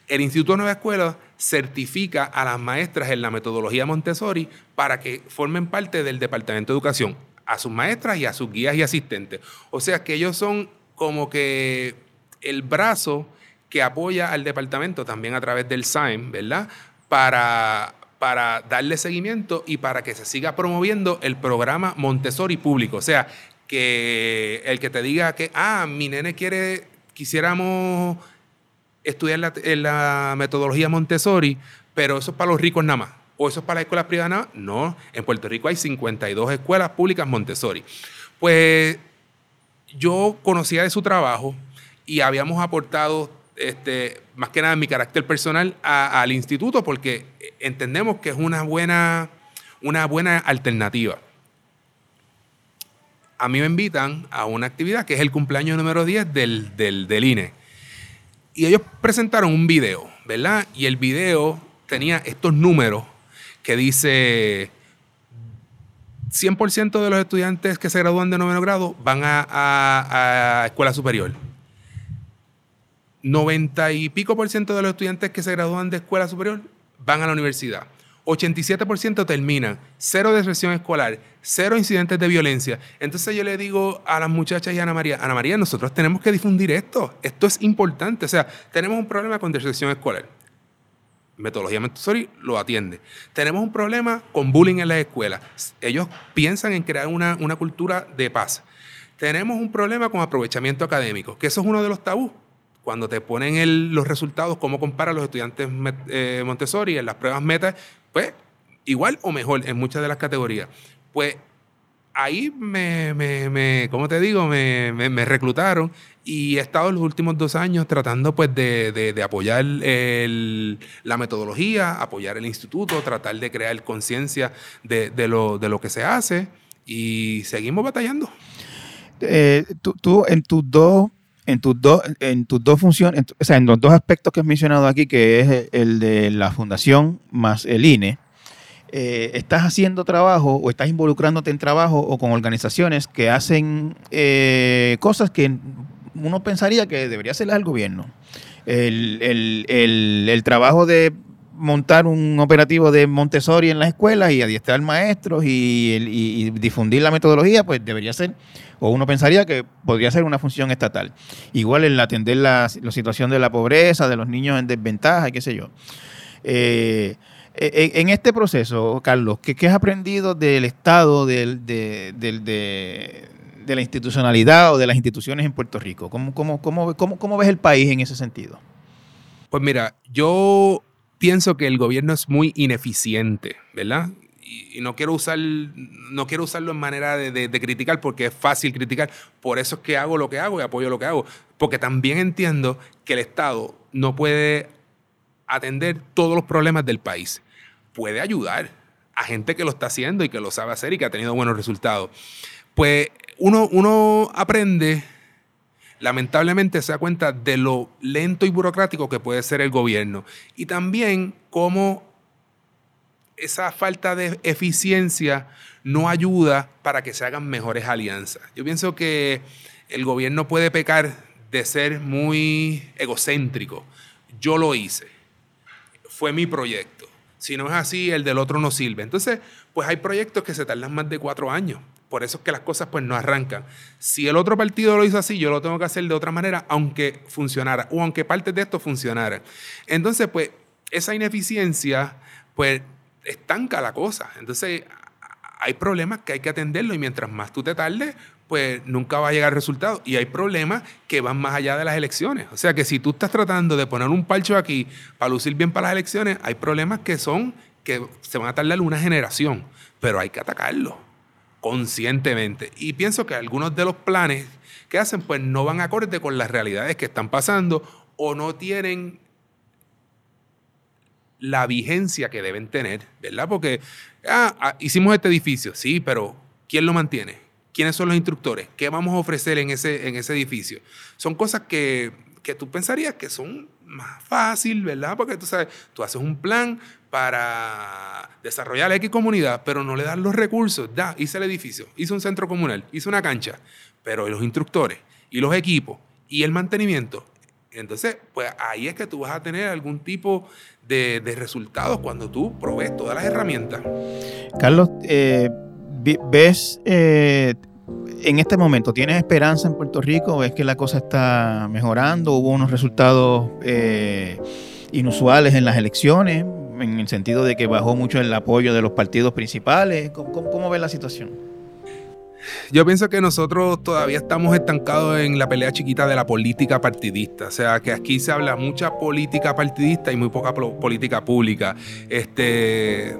El Instituto de Nueva Escuela certifica a las maestras en la metodología Montessori para que formen parte del Departamento de Educación, a sus maestras y a sus guías y asistentes. O sea que ellos son como que el brazo que apoya al departamento también a través del SAIM, ¿verdad? Para, para darle seguimiento y para que se siga promoviendo el programa Montessori público. O sea, que el que te diga que, ah, mi nene quiere, quisiéramos estudiar la, metodología Montessori, pero eso es para los ricos nada más. ¿O eso es para las escuelas privadas nada más? No, en Puerto Rico hay 52 escuelas públicas Montessori. Pues yo conocía de su trabajo y habíamos aportado, este, más que nada mi carácter personal, al instituto porque entendemos que es una buena, una buena alternativa. A mí me invitan a una actividad que es el cumpleaños número 10 del, del, del INE y ellos presentaron un video, ¿verdad? Y el video tenía estos números que dice 100% de los estudiantes que se gradúan de noveno grado van a, a, escuela superior. 90 y pico por ciento de los estudiantes que se gradúan de escuela superior van a la universidad. 87% terminan, cero deserción escolar, cero incidentes de violencia. Entonces yo le digo a las muchachas y a Ana María, Ana María, nosotros tenemos que difundir esto, esto es importante, o sea, tenemos un problema con deserción escolar. Metodología Montessori lo atiende. Tenemos un problema con bullying en las escuelas. Ellos piensan en crear una, una cultura de paz. Tenemos un problema con aprovechamiento académico, que eso es uno de los tabús cuando te ponen el, los resultados, cómo comparan los estudiantes eh, Montessori en las pruebas meta, pues igual o mejor en muchas de las categorías. Pues ahí me, me, me ¿cómo te digo? Me, me, reclutaron y he estado los últimos dos años tratando pues de, de, de apoyar el, la metodología, apoyar el instituto, tratar de crear conciencia de, de, lo, de lo que se hace y seguimos batallando. Eh, tú, tú, en tus dos en tus dos, en tus dos funciones, o sea, en los dos aspectos que has mencionado aquí, que es el de la fundación más el INE, eh, estás haciendo trabajo o estás involucrándote en trabajo o con organizaciones que hacen eh, cosas que uno pensaría que debería hacerlas el gobierno. El, el, el, el trabajo de montar un operativo de Montessori en las escuelas y adiestrar maestros y, y, difundir la metodología, pues debería ser, o uno pensaría que podría ser una función estatal. Igual en atender la, la situación de la pobreza, de los niños en desventaja, qué sé yo. Eh, en este proceso, Carlos, ¿qué, has aprendido del Estado, de, la institucionalidad o de las instituciones en Puerto Rico? ¿Cómo, cómo, cómo, cómo, cómo ves el país en ese sentido? Pues mira, yo pienso que el gobierno es muy ineficiente, ¿verdad? Y, no, quiero usar, no quiero usarlo en manera de, de, de, criticar porque es fácil criticar. Por eso es que hago lo que hago y apoyo lo que hago. Porque también entiendo que el Estado no puede atender todos los problemas del país. Puede ayudar a gente que lo está haciendo y que lo sabe hacer y que ha tenido buenos resultados. Pues uno, uno aprende lamentablemente se da cuenta de lo lento y burocrático que puede ser el gobierno y también cómo esa falta de eficiencia no ayuda para que se hagan mejores alianzas. Yo pienso que el gobierno puede pecar de ser muy egocéntrico. Yo lo hice. Fue mi proyecto. Si no es así, el del otro no sirve. Entonces, pues hay proyectos que se tardan más de cuatro años. Por eso es que las cosas pues no arrancan. Si el otro partido lo hizo así, yo lo tengo que hacer de otra manera, aunque funcionara, o aunque parte de esto funcionara. Entonces, pues, esa ineficiencia, pues, estanca la cosa. Entonces, hay problemas que hay que atenderlo y mientras más tú te tardes, pues nunca va a llegar resultado. Y hay problemas que van más allá de las elecciones. O sea que si tú estás tratando de poner un palcho aquí para lucir bien para las elecciones, hay problemas que son que se van a tardar una generación, pero hay que atacarlo conscientemente. Y pienso que algunos de los planes que hacen pues no van acorde con las realidades que están pasando o no tienen la vigencia que deben tener, ¿verdad? Porque ah, ah, hicimos este edificio, sí, pero ¿quién lo mantiene? ¿Quiénes son los instructores? ¿Qué vamos a ofrecer en ese, en ese edificio? Son cosas que, que tú pensarías que son más fácil, ¿verdad? Porque tú sabes, tú haces un plan para desarrollar la X comunidad, pero no le das los recursos. Da, hice el edificio, hice un centro comunal, hice una cancha, pero los instructores y los equipos y el mantenimiento. Entonces, pues ahí es que tú vas a tener algún tipo de, de resultados cuando tú provees todas las herramientas. Carlos, eh, ¿ves eh, en este momento, ¿tienes esperanza en Puerto Rico? ¿Ves que la cosa está mejorando? ¿Hubo unos resultados eh, inusuales en las elecciones? En el sentido de que bajó mucho el apoyo de los partidos principales. ¿Cómo, cómo, cómo ves la situación? Yo pienso que nosotros todavía estamos estancados en la pelea chiquita de la política partidista. O sea, que aquí se habla mucha política partidista y muy poca política pública. Este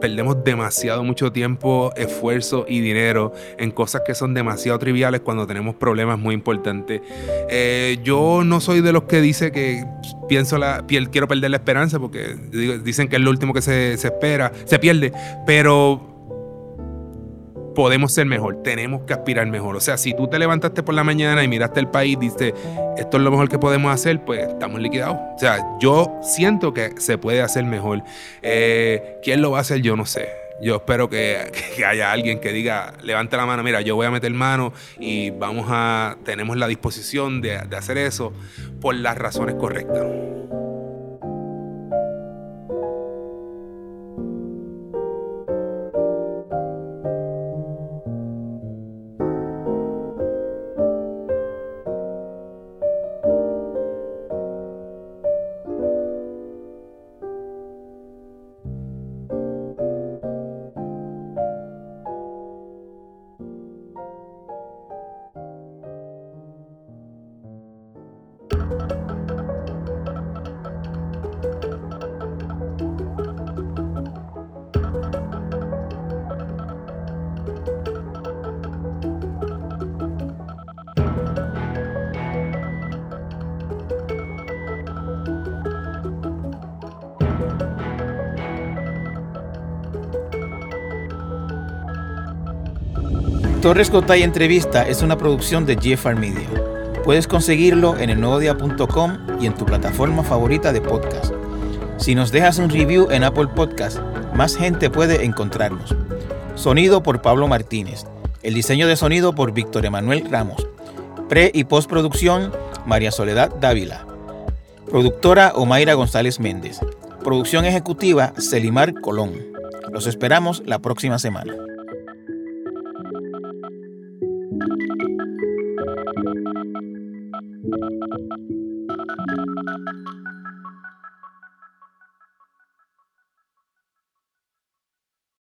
perdemos demasiado mucho tiempo, esfuerzo y dinero en cosas que son demasiado triviales cuando tenemos problemas muy importantes. Eh, yo no soy de los que dice que pienso quiero perder la esperanza porque dicen que es lo último que se espera, se pierde, pero podemos ser mejor, tenemos que aspirar mejor. O sea, si tú te levantaste por la mañana y miraste el país y dices, esto es lo mejor que podemos hacer, pues estamos liquidados. O sea, yo siento que se puede hacer mejor. Eh, ¿Quién lo va a hacer? Yo no sé. Yo espero que, haya alguien que diga, levante la mano, mira, yo voy a meter mano y vamos a, tenemos la disposición de, de hacer eso por las razones correctas. Torres Cotay Entrevista es una producción de GFR Media. Puedes conseguirlo en elnuevodía.com y en tu plataforma favorita de podcast. Si nos dejas un review en Apple Podcast, más gente puede encontrarnos. Sonido por Pablo Martínez. El diseño de sonido por Víctor Emanuel Ramos. Pre y postproducción María Soledad Dávila. Productora Omaira González Méndez. Producción ejecutiva Celimar Colón. Los esperamos la próxima semana.